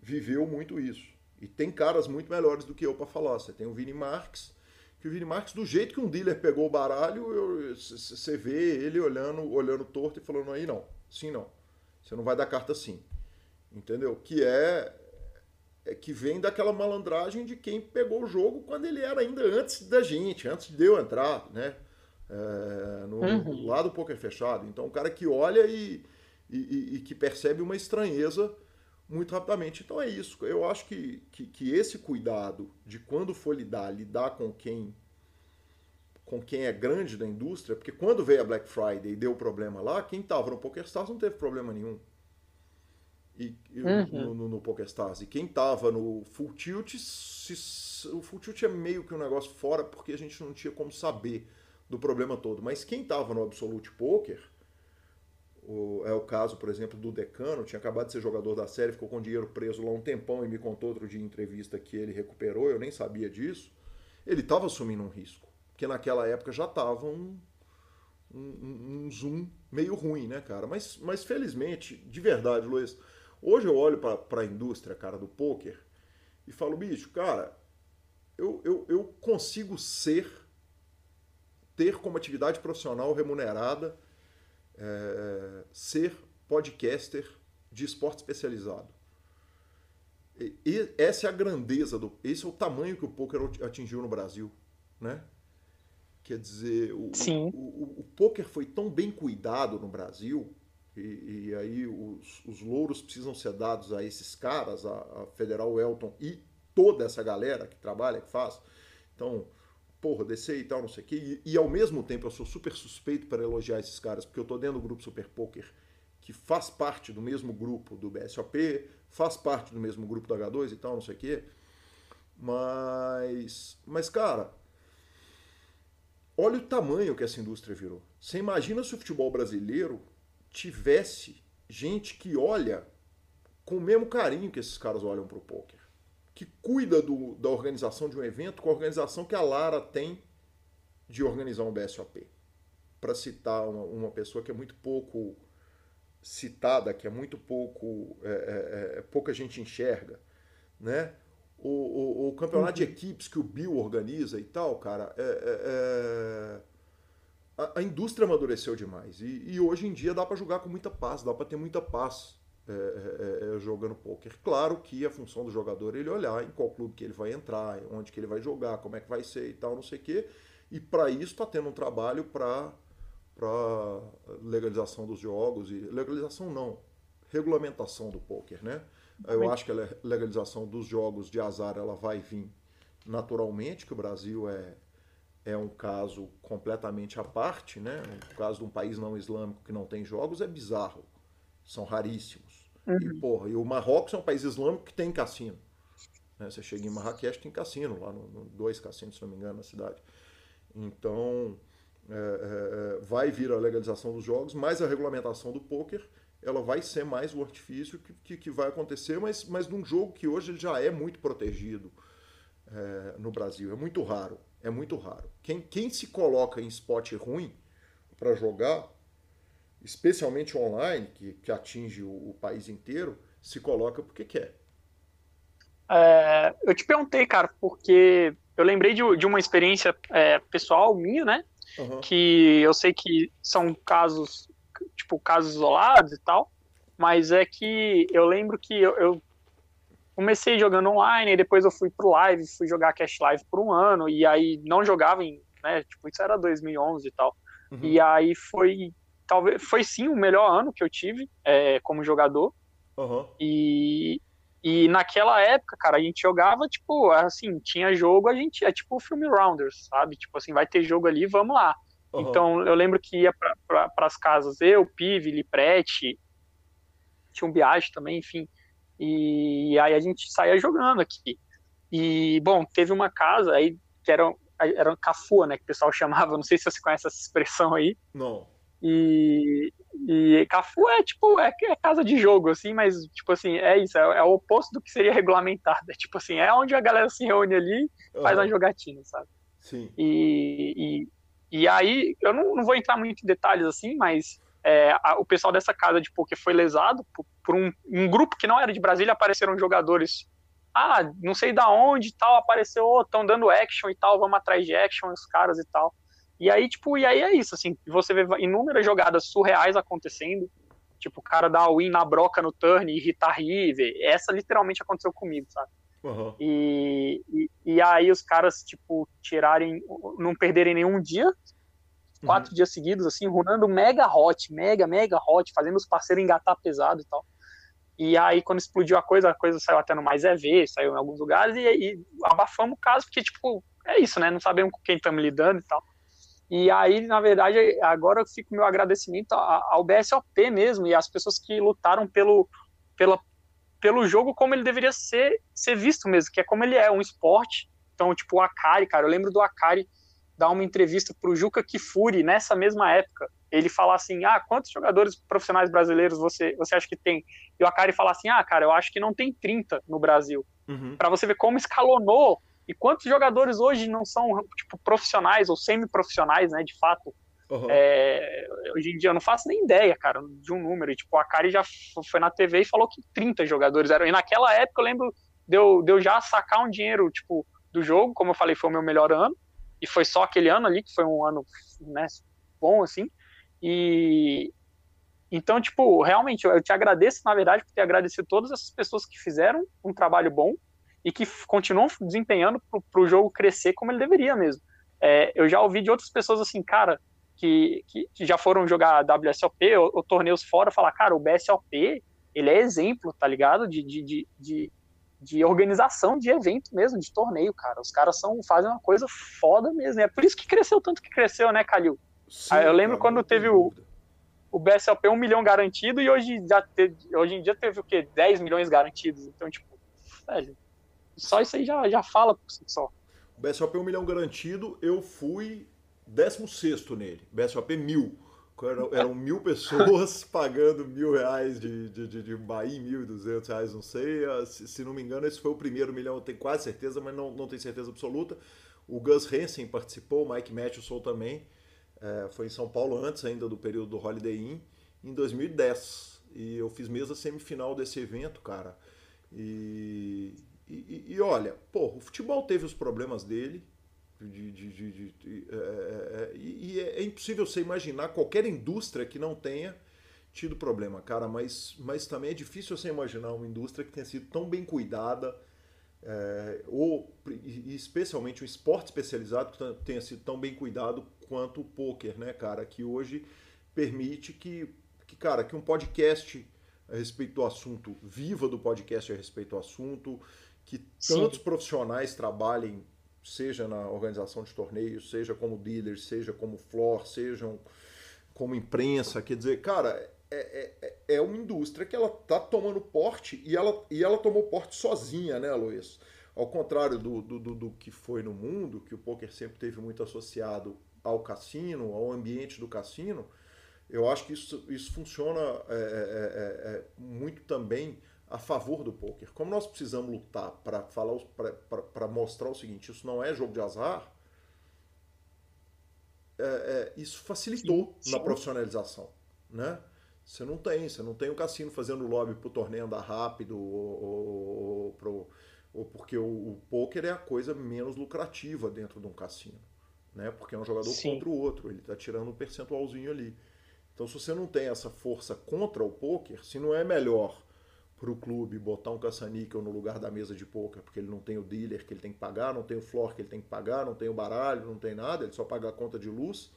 viveu muito isso. E tem caras muito melhores do que eu para falar. Você tem o Vini Marques, que o Vini Marques, do jeito que um dealer pegou o baralho, você vê ele olhando, olhando torto e falando aí não, sim não. Você não vai dar carta assim. Entendeu? Que é, é que vem daquela malandragem de quem pegou o jogo quando ele era ainda antes da gente, antes de eu entrar, né? É, no, uhum. lá do poker fechado. Então, o cara que olha e, e, e, que percebe uma estranheza muito rapidamente. Então, é isso. Eu acho que, que, que, esse cuidado de quando for lidar, lidar com quem com quem é grande da indústria, porque quando veio a Black Friday e deu problema lá, quem estava no PokerStars não teve problema nenhum. E, uhum. no, no, no PokerStars. E quem estava no Full Tilt, se, o Full Tilt é meio que um negócio fora, porque a gente não tinha como saber do problema todo. Mas quem estava no Absolute Poker, o, é o caso, por exemplo, do Decano, tinha acabado de ser jogador da série, ficou com dinheiro preso lá um tempão e me contou outro dia em entrevista que ele recuperou, eu nem sabia disso. Ele estava assumindo um risco, porque naquela época já estava um, um, um, zoom meio ruim, né, cara? Mas, mas felizmente, de verdade, Luiz, hoje eu olho para a indústria, cara, do poker e falo, bicho, cara, eu, eu, eu consigo ser ter como atividade profissional remunerada é, ser podcaster de esporte especializado. E, essa é a grandeza do, esse é o tamanho que o poker atingiu no Brasil, né? Quer dizer, o, o, o, o poker foi tão bem cuidado no Brasil e, e aí os, os, louros precisam ser dados a esses caras, a, a Federal Elton e toda essa galera que trabalha, que faz. Então, porra, descer e tal, não sei o quê. E, e, ao mesmo tempo eu sou super suspeito para elogiar esses caras, porque eu tô dentro do grupo Super Poker, que faz parte do mesmo grupo do BSOP, faz parte do mesmo grupo do H2 e tal, não sei o quê. Mas, mas cara, olha o tamanho que essa indústria virou. Você imagina se o futebol brasileiro tivesse gente que olha com o mesmo carinho que esses caras olham para o poker que cuida do, da organização de um evento com a organização que a Lara tem de organizar um BSOP. Para citar uma, uma, pessoa que é muito pouco citada, que é muito pouco. É, é, é pouca gente enxerga. Né? O, o, o campeonato uhum. de equipes que o Bill organiza e tal, cara, é, é, é a, a, indústria amadureceu demais. E, e hoje em dia dá para jogar com muita paz, dá para ter muita paz é, é, jogando poker. Claro que a função do jogador é ele olhar em qual clube que ele vai entrar, onde que ele vai jogar, como é que vai ser e tal, não sei o quê. E para isso está tendo um trabalho para para legalização dos jogos e legalização não, regulamentação do poker, né? Eu acho que a legalização dos jogos de azar ela vai vir naturalmente, que o Brasil é é um caso completamente à parte, né? O caso de um país não islâmico que não tem jogos é bizarro, são raríssimos. Uhum. E, porra, e o Marrocos é um país islâmico que tem cassino. Né? Você chega em Marrakech, tem cassino, lá no, no, dois cassinos, se não me engano, na cidade. Então, é, é, vai vir a legalização dos jogos, mas a regulamentação do poker ela vai ser mais o artifício que, que, que, vai acontecer, mas, mas num jogo que hoje já é muito protegido é, no Brasil. É muito raro. É muito raro. Quem, quem se coloca em spot ruim para jogar especialmente online, que, que atinge o, o país inteiro, se coloca porque quer. É, eu te perguntei, cara, porque eu lembrei de, de uma experiência é, pessoal minha, né? Uhum. Que eu sei que são casos, tipo, casos isolados e tal, mas é que eu lembro que eu, eu comecei jogando online, e depois eu fui pro live, fui jogar Cash Live por um ano, e aí não jogava em, né, tipo, isso era 2011 e tal. Uhum. E aí foi talvez foi sim o melhor ano que eu tive é, como jogador. Uhum. E, e naquela época, cara, a gente jogava, tipo, assim, tinha jogo, a gente é tipo o filme Rounders, sabe? Tipo assim, vai ter jogo ali, vamos lá. Uhum. Então eu lembro que ia para as casas, eu, Pive, Liprete, tinha um Biage também, enfim. E aí a gente saía jogando aqui. E, bom, teve uma casa aí que era, era Cafua, né? Que o pessoal chamava, não sei se você conhece essa expressão aí. Não. E, e Cafu é tipo, é, é, casa de jogo, assim, mas tipo assim, é isso, é, é, o oposto do que seria regulamentado. É tipo assim, é onde a galera se reúne ali e faz uma jogatina, sabe? Sim. E, e, e aí, eu não, não, vou entrar muito em detalhes assim, mas é, a, o pessoal dessa casa de poker foi lesado por, por um, um, grupo que não era de Brasília, apareceram jogadores. Ah, não sei da onde tal, apareceu, estão dando action e tal, vamos atrás de action, os caras e tal. E aí, tipo, e aí é isso, assim, você vê inúmeras jogadas surreais acontecendo, tipo, o cara dá win na broca no turn e irritar river, essa literalmente aconteceu comigo, sabe? Uhum. E, e, e, aí os caras, tipo, tirarem, não perderem nenhum dia, quatro uhum. dias seguidos, assim, runando mega hot, mega, mega hot, fazendo os parceiros engatar pesado e tal. E aí, quando explodiu a coisa, a coisa saiu até no Mais EV, saiu em alguns lugares, e, e abafamos o caso, porque, tipo, é isso, né? Não sabemos com quem estamos lidando e tal. E aí, na verdade, agora fica o meu agradecimento ao BSOP mesmo e às pessoas que lutaram pelo, pela, pelo jogo como ele deveria ser, ser visto mesmo, que é como ele é, um esporte. Então, tipo, o Akari, cara, eu lembro do Akari dar uma entrevista pro Juca Kifuri nessa mesma época. Ele falar assim: ah, quantos jogadores profissionais brasileiros você, você acha que tem? E o Akari falar assim: ah, cara, eu acho que não tem 30 no Brasil. Uhum. Para você ver como escalonou e quantos jogadores hoje não são tipo, profissionais ou semi-profissionais, né, de fato? Uhum. É, hoje em dia eu não faço nem ideia, cara, de um número. E, tipo, a Kari já foi na TV e falou que 30 jogadores eram. E naquela época eu lembro de eu, de eu já sacar um dinheiro, tipo, do jogo, como eu falei, foi o meu melhor ano. E foi só aquele ano ali, que foi um ano né, bom, assim. E, então, tipo, realmente, eu te agradeço, na verdade, por ter agradecido todas essas pessoas que fizeram um trabalho bom e que continuam desempenhando para o jogo crescer como ele deveria mesmo. É, eu já ouvi de outras pessoas assim, cara, que, que, que já foram jogar WSOP ou, ou, torneios fora, falar, cara, o BSOP, ele é exemplo, tá ligado? De, de, de, de, de organização de evento mesmo, de torneio, cara. Os caras são, fazem uma coisa foda mesmo. É por isso que cresceu tanto que cresceu, né, Calil? Sim, eu lembro cara, quando teve o, o BSOP um milhão garantido e hoje, já teve, hoje em dia teve o quê? 10 milhões garantidos. Então, tipo, velho, só isso aí já, já fala por si só. BSOP 1 milhão garantido, eu fui 16 nele. BSOP mil. Eram, eram mil pessoas pagando mil reais de, de, de, de Bahia, mil e duzentos reais, não sei. Ah, se, se, não me engano, esse foi o primeiro milhão, eu tenho quase certeza, mas não, não tenho certeza absoluta. O Gus Hansen participou, o Mike Matthewson também. É, foi em São Paulo antes ainda do período do Holiday Inn, em 2010. E eu fiz mesa semifinal desse evento, cara. E, e, e, olha, pô, o futebol teve os problemas dele. De, de, de, é, é, é e é, é, impossível você imaginar qualquer indústria que não tenha tido problema, cara. Mas, mas também é difícil você imaginar uma indústria que tenha sido tão bem cuidada, é, ou e especialmente um esporte especializado que tenha sido tão bem cuidado quanto o poker, né, cara? Que hoje permite que, que cara, que um podcast a respeito do assunto, viva do podcast a respeito do assunto, que tantos Sim. profissionais trabalhem, seja na organização de torneios, seja como dealers, seja como floor, sejam como imprensa. Quer dizer, cara, é, é, é uma indústria que ela tá tomando porte e ela, e ela tomou porte sozinha, né, Luiz? Ao contrário do, do, do, do que foi no mundo, que o poker sempre teve muito associado ao cassino, ao ambiente do cassino, eu acho que isso, isso funciona é, é, é, é muito também a favor do poker. Como nós precisamos lutar para falar para mostrar o seguinte, isso não é jogo de azar, é, é, isso facilitou sim, sim. na profissionalização, né? Você não tem, você não tem o um cassino fazendo lobby para o torneio andar rápido ou, ou, ou, ou porque o, o poker é a coisa menos lucrativa dentro de um cassino, né? Porque é um jogador sim. contra o outro, ele está tirando um percentualzinho ali. Então, se você não tem essa força contra o poker, se não é melhor para o clube botar um caça-níquel no lugar da mesa de poker, porque ele não tem o dealer que ele tem que pagar, não tem o floor que ele tem que pagar, não tem o baralho, não tem nada, ele só paga a conta de luz.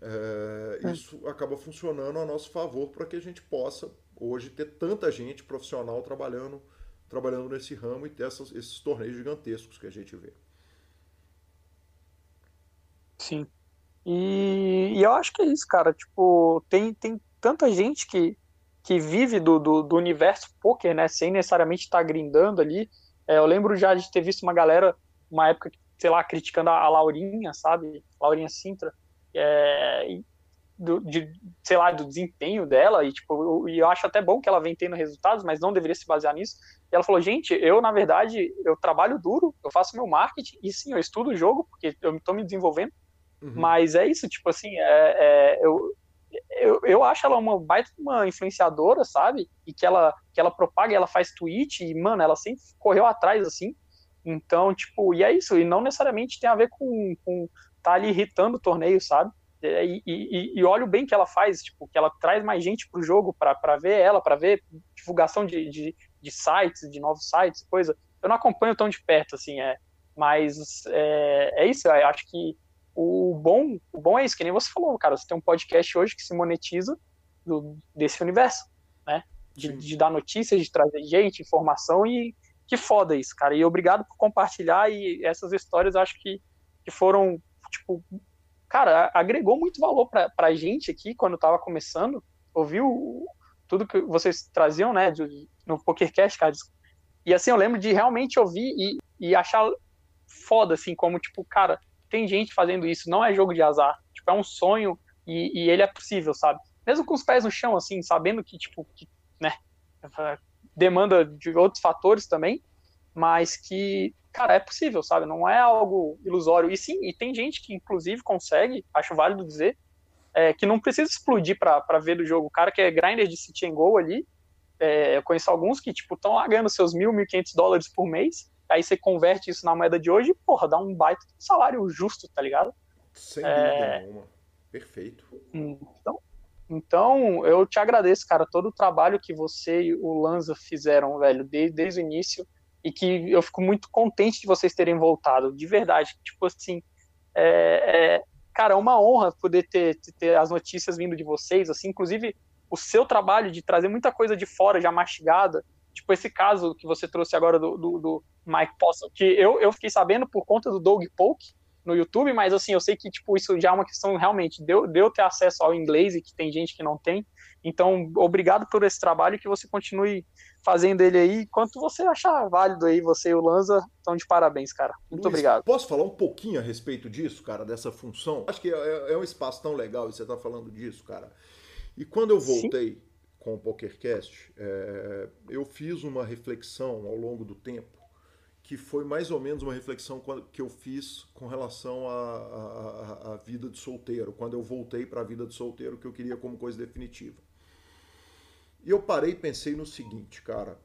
É, é. Isso acaba funcionando a nosso favor para que a gente possa hoje ter tanta gente profissional trabalhando trabalhando nesse ramo e ter essas, esses torneios gigantescos que a gente vê. Sim. E, e, eu acho que é isso, cara. Tipo, tem, tem tanta gente que, que vive do, do, do universo poker, né? Sem necessariamente estar tá grindando ali. É, eu lembro já de ter visto uma galera, uma época, sei lá, criticando a, a Laurinha, sabe? Laurinha Sintra. É, do, de, sei lá, do desempenho dela, e tipo, eu, eu acho até bom que ela vem tendo resultados, mas não deveria se basear nisso. E ela falou, gente, eu, na verdade, eu trabalho duro, eu faço meu marketing, e sim, eu estudo o jogo, porque eu estou me desenvolvendo, uhum. mas é isso, tipo assim, é, é, eu, eu, eu acho ela uma baita uma influenciadora, sabe? E que ela, que ela propaga, ela faz tweet, e, mano, ela sempre correu atrás, assim. Então, tipo, e é isso, e não necessariamente tem a ver com, com tá ali irritando o torneio, sabe? É, e, e, e olha o bem que ela faz, tipo, que ela traz mais gente pro jogo para ver ela, para ver divulgação de, de, de, sites, de novos sites, coisa. Eu não acompanho tão de perto, assim, é. Mas é, é isso, eu acho que o bom, o bom é isso, que nem você falou, cara. Você tem um podcast hoje que se monetiza do, desse universo, né? De, de, dar notícias, de trazer gente, informação e que foda isso, cara. E obrigado por compartilhar e essas histórias acho que, que foram, tipo, cara, agregou muito valor pra, pra gente aqui quando tava começando. Ouviu tudo que vocês traziam, né, de, no PokerCast, cara. E assim, eu lembro de realmente ouvir e, e achar foda, assim, como, tipo, cara, tem gente fazendo isso, não é jogo de azar. Tipo, é um sonho e, e ele é possível, sabe? Mesmo com os pés no chão, assim, sabendo que, tipo, que, né, demanda de outros fatores também, mas que cara, é possível, sabe? Não é algo ilusório. E sim, e tem gente que inclusive consegue, acho válido dizer, é, que não precisa explodir para ver do jogo. O cara que é grinder de City and Go ali, é, eu conheço alguns que, tipo, estão lá ganhando seus mil, mil quinhentos dólares por mês, aí você converte isso na moeda de hoje e, porra, dá um baita salário justo, tá ligado? Sem dúvida é... nenhuma. Perfeito. Então, então, eu te agradeço, cara, todo o trabalho que você e o Lanza fizeram, velho, desde, desde o início e que eu fico muito contente de vocês terem voltado, de verdade. Tipo assim, é, é, cara, é uma honra poder ter, ter as notícias vindo de vocês, assim, inclusive o seu trabalho de trazer muita coisa de fora já mastigada, tipo esse caso que você trouxe agora do, do, do Mike Possum, que eu, eu fiquei sabendo por conta do Doug Polk no YouTube, mas assim, eu sei que tipo isso já é uma questão realmente de, de eu ter acesso ao inglês e que tem gente que não tem, então obrigado por esse trabalho que você continue fazendo ele aí, quanto você achar válido aí, você e o Lanza estão de parabéns, cara. Muito Luiz, obrigado. Posso falar um pouquinho a respeito disso, cara, dessa função? Acho que é, é um espaço tão legal e você tá falando disso, cara. E quando eu voltei Sim. com o PokerCast, é, eu fiz uma reflexão ao longo do tempo que foi mais ou menos uma reflexão que eu fiz com relação à vida de solteiro, quando eu voltei para a vida de solteiro, que eu queria como coisa definitiva. E eu parei e pensei no seguinte, cara,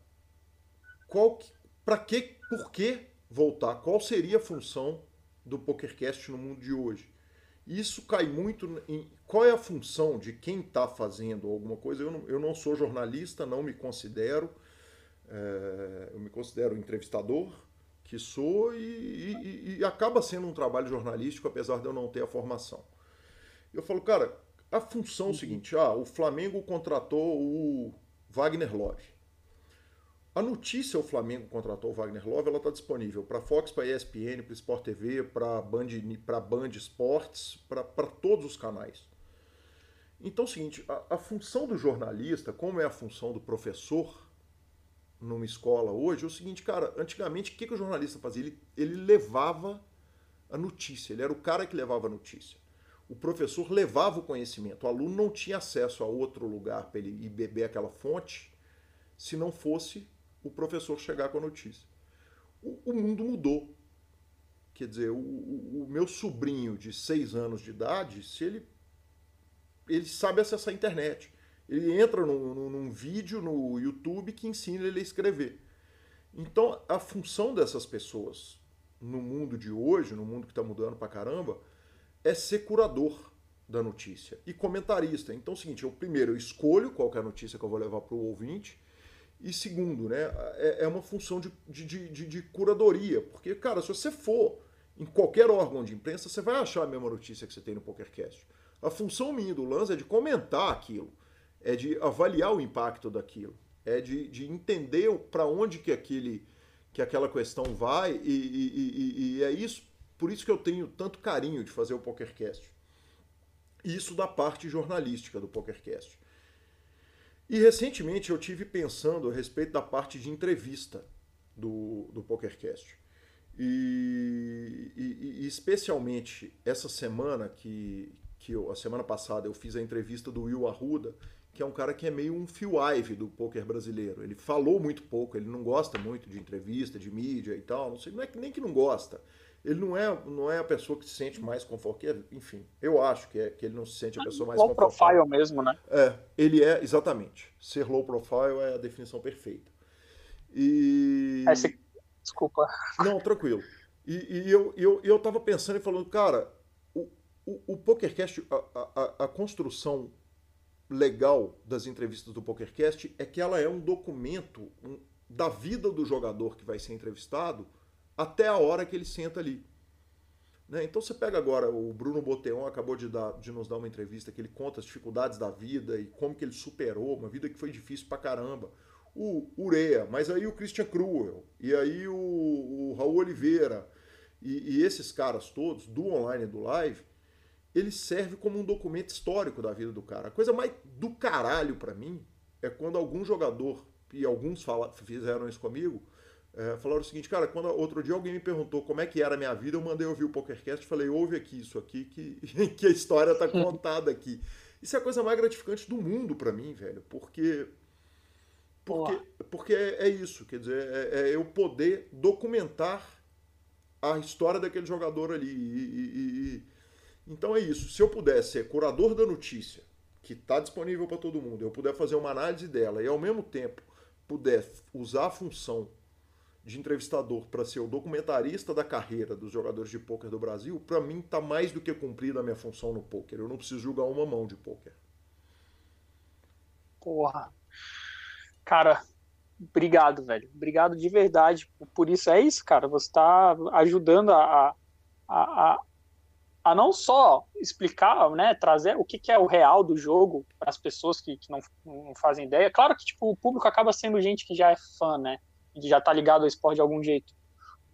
qual para que, por que voltar? Qual seria a função do PokerCast no mundo de hoje? Isso cai muito em qual é a função de quem está fazendo alguma coisa. Eu não, eu não sou jornalista, não me considero, é, eu me considero entrevistador, que sou, e, e, e, acaba sendo um trabalho jornalístico, apesar de eu não ter a formação. Eu falo, cara, a função é o uhum. seguinte: ah, o Flamengo contratou o Wagner Love. A notícia o Flamengo contratou o Wagner Love, ela está disponível para Fox, para ESPN, para Sport TV, para Band, para Band Esportes, para todos os canais. Então é o seguinte, a, a, função do jornalista, como é a função do professor numa escola hoje, é o seguinte, cara, antigamente o que, que o jornalista fazia? Ele, ele levava a notícia, ele era o cara que levava a notícia o professor levava o conhecimento. O aluno não tinha acesso a outro lugar para ele ir beber aquela fonte se não fosse o professor chegar com a notícia. O, o mundo mudou. Quer dizer, o, o, meu sobrinho de seis anos de idade, se ele, ele sabe acessar a internet. Ele entra num, num, num vídeo no YouTube que ensina ele a escrever. Então, a função dessas pessoas no mundo de hoje, no mundo que está mudando pra caramba, é ser curador da notícia e comentarista. Então é o seguinte, eu primeiro eu escolho qual é a notícia que eu vou levar para o ouvinte e segundo, né, é, é uma função de, de, de, de, curadoria, porque, cara, se você for em qualquer órgão de imprensa, você vai achar a mesma notícia que você tem no PokerCast. A função minha do Lanza é de comentar aquilo, é de avaliar o impacto daquilo, é de, de entender para onde que, aquele, que aquela questão vai e, e, e, e é isso por isso que eu tenho tanto carinho de fazer o PokerCast. Isso da parte jornalística do PokerCast. E recentemente eu tive pensando a respeito da parte de entrevista do, do PokerCast. E, e, e, especialmente essa semana que, que eu, a semana passada eu fiz a entrevista do Will Arruda, que é um cara que é meio um Phil Ive do poker brasileiro. Ele falou muito pouco, ele não gosta muito de entrevista, de mídia e tal, não sei, não é nem que não gosta. Ele não é, não é a pessoa que se sente mais confortável, enfim, eu acho que, é, que ele não se sente a pessoa mais low confortável. Low profile mesmo, né? É, ele é, exatamente. Ser low profile é a definição perfeita. E... É. Desculpa. Não, tranquilo. E, e eu, eu, eu tava pensando e falando, cara, o, o, o PokerCast, a, a, a construção legal das entrevistas do PokerCast é que ela é um documento um, da vida do jogador que vai ser entrevistado até a hora que ele senta ali. Né? Então você pega agora o Bruno Boteon acabou de, dar, de nos dar uma entrevista que ele conta as dificuldades da vida e como que ele superou, uma vida que foi difícil pra caramba. O Urea, mas aí o Christian Cruel, e aí o, o Raul Oliveira, e, e esses caras todos, do online e do live, ele serve como um documento histórico da vida do cara. A coisa mais do caralho para mim é quando algum jogador, e alguns fala, fizeram isso comigo, é, falaram o seguinte, cara, quando outro dia alguém me perguntou como é que era a minha vida, eu mandei ouvir o PokerCast e falei, ouve aqui isso aqui, que, que a história tá contada aqui. Isso é a coisa mais gratificante do mundo para mim, velho, porque... Porque, porque é, é isso, quer dizer, é, é, eu poder documentar a história daquele jogador ali e, e, e então é isso. Se eu puder ser curador da notícia, que está disponível para todo mundo, eu puder fazer uma análise dela e ao mesmo tempo puder usar a função de entrevistador para ser o documentarista da carreira dos jogadores de pôquer do Brasil, para mim está mais do que cumprida a minha função no pôquer. Eu não preciso julgar uma mão de pôquer. Porra. Cara, obrigado, velho. Obrigado de verdade por isso. É isso, cara. Você está ajudando a, a, a, a não só explicar, né, trazer o que, que é o real do jogo para as pessoas que, que não, não, fazem ideia. Claro que tipo, o público acaba sendo gente que já é fã, né, e já está ligado ao esporte de algum jeito.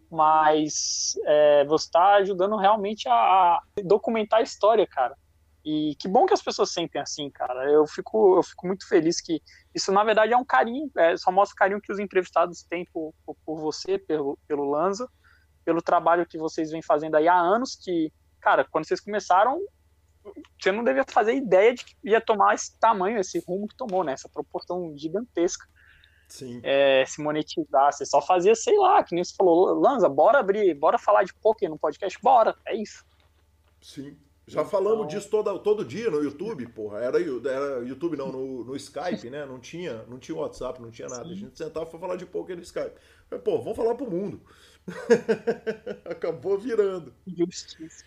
Mas é, você está ajudando realmente a, a, documentar a história, cara. E que bom que as pessoas sentem assim, cara. Eu fico, eu fico muito feliz que isso, na verdade, é um carinho, é, só mostra o carinho que os entrevistados têm por, por, por você, pelo, pelo Lanza, pelo trabalho que vocês vêm fazendo aí há anos, que cara, quando vocês começaram, você não devia fazer ideia de que ia tomar esse tamanho, esse rumo que tomou, né? Essa proporção gigantesca. Sim. É, se monetizar, você só fazia, sei lá, que nem você falou, Lanza, bora abrir, bora falar de poker no podcast, bora, é isso. Sim. Já falamos então... disso todo, todo dia no YouTube, porra. Era, era YouTube não, no, no Skype, né? Não tinha, não tinha WhatsApp, não tinha nada. Sim. A gente sentava para falar de poker no Skype. Mas, pô, vamos falar pro mundo. Acabou virando. Justiça.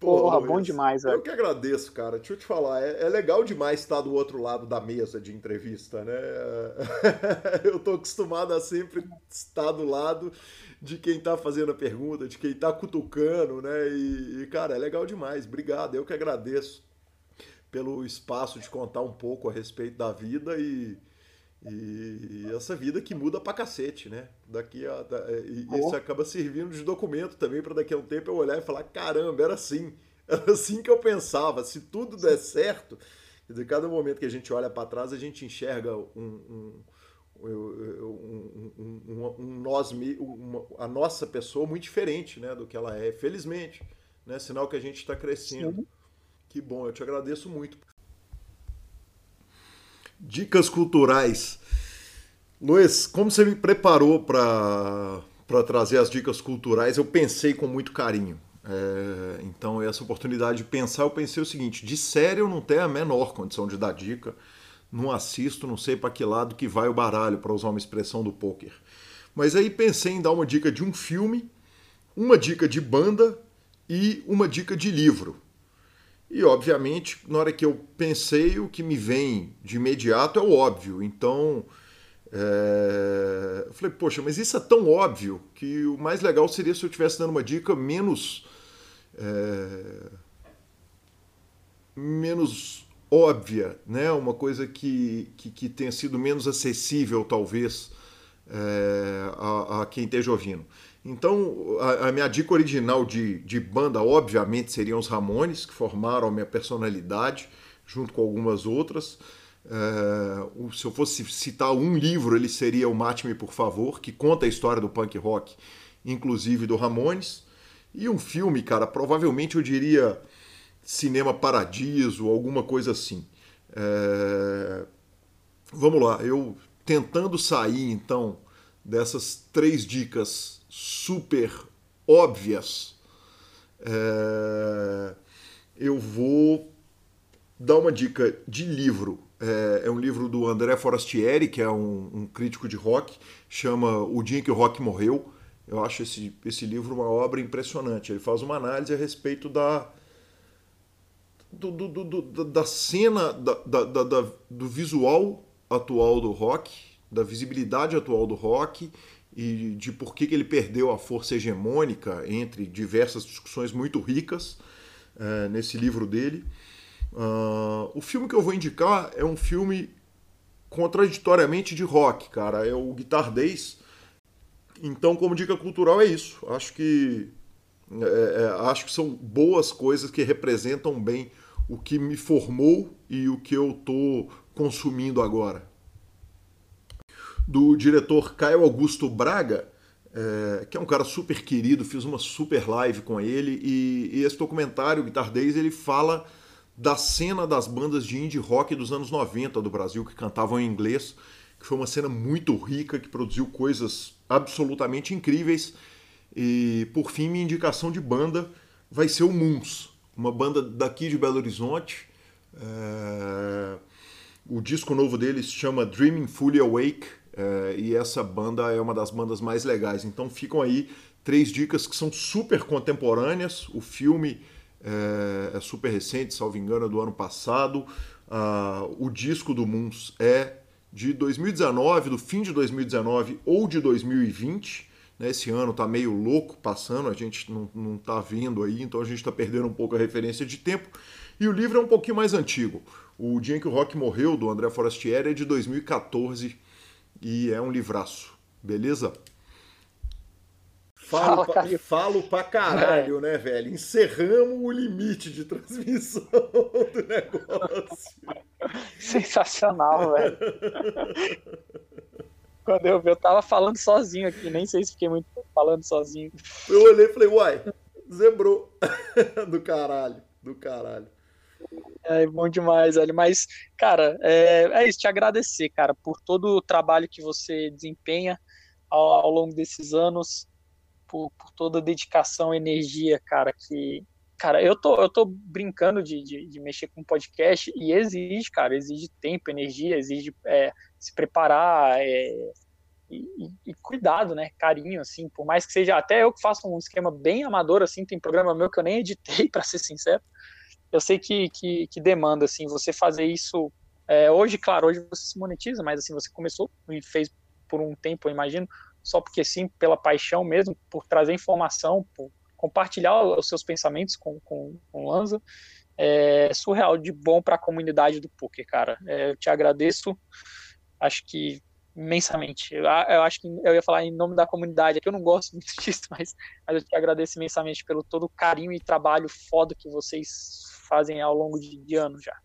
Porra, bom demais, velho. Eu que agradeço, cara. Deixa eu te falar, é, é, legal demais estar do outro lado da mesa de entrevista, né? eu tô acostumado a sempre estar do lado de quem tá fazendo a pergunta, de quem tá cutucando, né? E, e cara, é legal demais. Obrigado, eu que agradeço pelo espaço de contar um pouco a respeito da vida e, e essa vida que muda pra cacete, né? Daqui a, é, e isso acaba servindo de documento também para daqui a um tempo eu olhar e falar: caramba, era assim. Era assim que eu pensava. Se tudo der certo, quer dizer, cada momento que a gente olha para trás, a gente enxerga um, um, um, um, um nós, uma, a nossa pessoa muito diferente né, do que ela é, felizmente. Né? Sinal que a gente está crescendo. Sim. Que bom, eu te agradeço muito. Dicas culturais. Luiz, como você me preparou para trazer as dicas culturais, eu pensei com muito carinho. É, então, essa oportunidade de pensar, eu pensei o seguinte: de série eu não tenho a menor condição de dar dica, não assisto, não sei para que lado que vai o baralho, para usar uma expressão do poker. Mas aí pensei em dar uma dica de um filme, uma dica de banda e uma dica de livro. E, obviamente, na hora que eu pensei, o que me vem de imediato é o óbvio. Então, é... eu falei, poxa, mas isso é tão óbvio que o mais legal seria se eu estivesse dando uma dica menos. É... menos óbvia, né? uma coisa que, que, que tenha sido menos acessível, talvez, é... a, a quem esteja ouvindo. Então, a, a, minha dica original de, de banda, obviamente, seriam os Ramones, que formaram a minha personalidade, junto com algumas outras. É, se eu fosse citar um livro, ele seria o Mate-me, por favor, que conta a história do punk rock, inclusive do Ramones. E um filme, cara, provavelmente eu diria Cinema Paradiso, alguma coisa assim. É... Vamos lá, eu tentando sair então dessas três dicas super óbvias, é... eu vou dar uma dica de livro. É, é, um livro do André Forastieri, que é um, um, crítico de rock, chama O Dia em que o Rock Morreu. Eu acho esse, esse livro uma obra impressionante. Ele faz uma análise a respeito da, do, do, do, da cena, da, da, da, do visual atual do rock, da visibilidade atual do rock e de por que, que ele perdeu a força hegemônica entre diversas discussões muito ricas é, nesse livro dele. Uh, o filme que eu vou indicar é um filme contraditoriamente de rock, cara. É o Guitar Days. Então, como dica cultural, é isso. Acho que é, é, acho que são boas coisas que representam bem o que me formou e o que eu estou consumindo agora. Do diretor Caio Augusto Braga, é, que é um cara super querido, fiz uma super live com ele e, e esse documentário, Guitar Days, ele fala da cena das bandas de indie rock dos anos 90 do Brasil, que cantavam em inglês, que foi uma cena muito rica, que produziu coisas absolutamente incríveis. E, por fim, minha indicação de banda vai ser o Moons, uma banda daqui de Belo Horizonte. É... O disco novo deles chama Dreaming Fully Awake, é... e essa banda é uma das bandas mais legais. Então ficam aí três dicas que são super contemporâneas. O filme é, é super recente, salvo engano, é do ano passado. Ah, o disco do Moons é de 2019, do fim de 2019 ou de 2020. Né? Esse ano tá meio louco passando, a gente não, não tá vendo aí, então a gente está perdendo um pouco a referência de tempo. E o livro é um pouquinho mais antigo. O Dia em que o Rock Morreu, do André Forastieri, é de 2014 e é um livraço. Beleza? Falo, Fala, pra, falo pra caralho, é. né, velho? Encerramos o limite de transmissão do negócio. Sensacional, velho. Quando eu vi, eu tava falando sozinho aqui, nem sei se fiquei muito falando sozinho. Eu olhei e falei, uai, zebrou. do caralho, do caralho. É bom demais, velho. Mas, cara, é, é isso, te agradecer, cara, por todo o trabalho que você desempenha ao, ao longo desses anos por, por toda a dedicação, energia, cara, que cara, eu tô, eu tô brincando de, de, de, mexer com podcast e exige, cara, exige tempo, energia, exige é, se preparar é, e, e, cuidado, né, carinho, assim, por mais que seja, até eu que faço um esquema bem amador, assim, tem programa meu que eu nem editei, para ser sincero, eu sei que, que, que, demanda, assim, você fazer isso, é, hoje, claro, hoje você se monetiza, mas, assim, você começou e fez por um tempo, eu imagino, só porque sim, pela paixão mesmo, por trazer informação, por compartilhar os seus pensamentos com, com, com o Lanza, é surreal de bom para a comunidade do poker, cara. É, eu te agradeço, acho que imensamente. Eu, eu, acho que eu ia falar em nome da comunidade, é que eu não gosto muito disso, mas, mas eu te agradeço imensamente pelo todo o carinho e trabalho foda que vocês fazem ao longo de, anos já.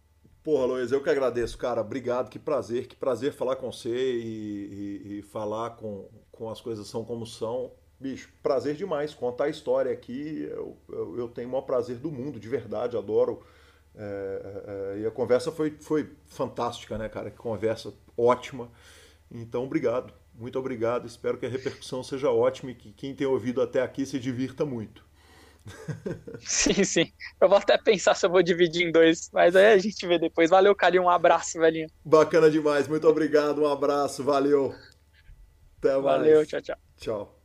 Porra, Luiz, eu que agradeço, cara. Obrigado, que prazer, que prazer falar com você e, e, e falar com, com as coisas são como são. Bicho, prazer demais contar a história aqui. Eu, eu, eu tenho o maior prazer do mundo, de verdade, adoro. É, é, é, e a conversa foi, foi fantástica, né, cara? Que conversa ótima. Então, obrigado, muito obrigado. Espero que a repercussão seja ótima e que quem tem ouvido até aqui se divirta muito. Sim, sim. Eu vou até pensar se eu vou dividir em dois, mas aí a gente vê depois. Valeu, Calil, um abraço, velhinho. Bacana demais, muito obrigado, um abraço, valeu. Até mais. Valeu, tchau, tchau. Tchau.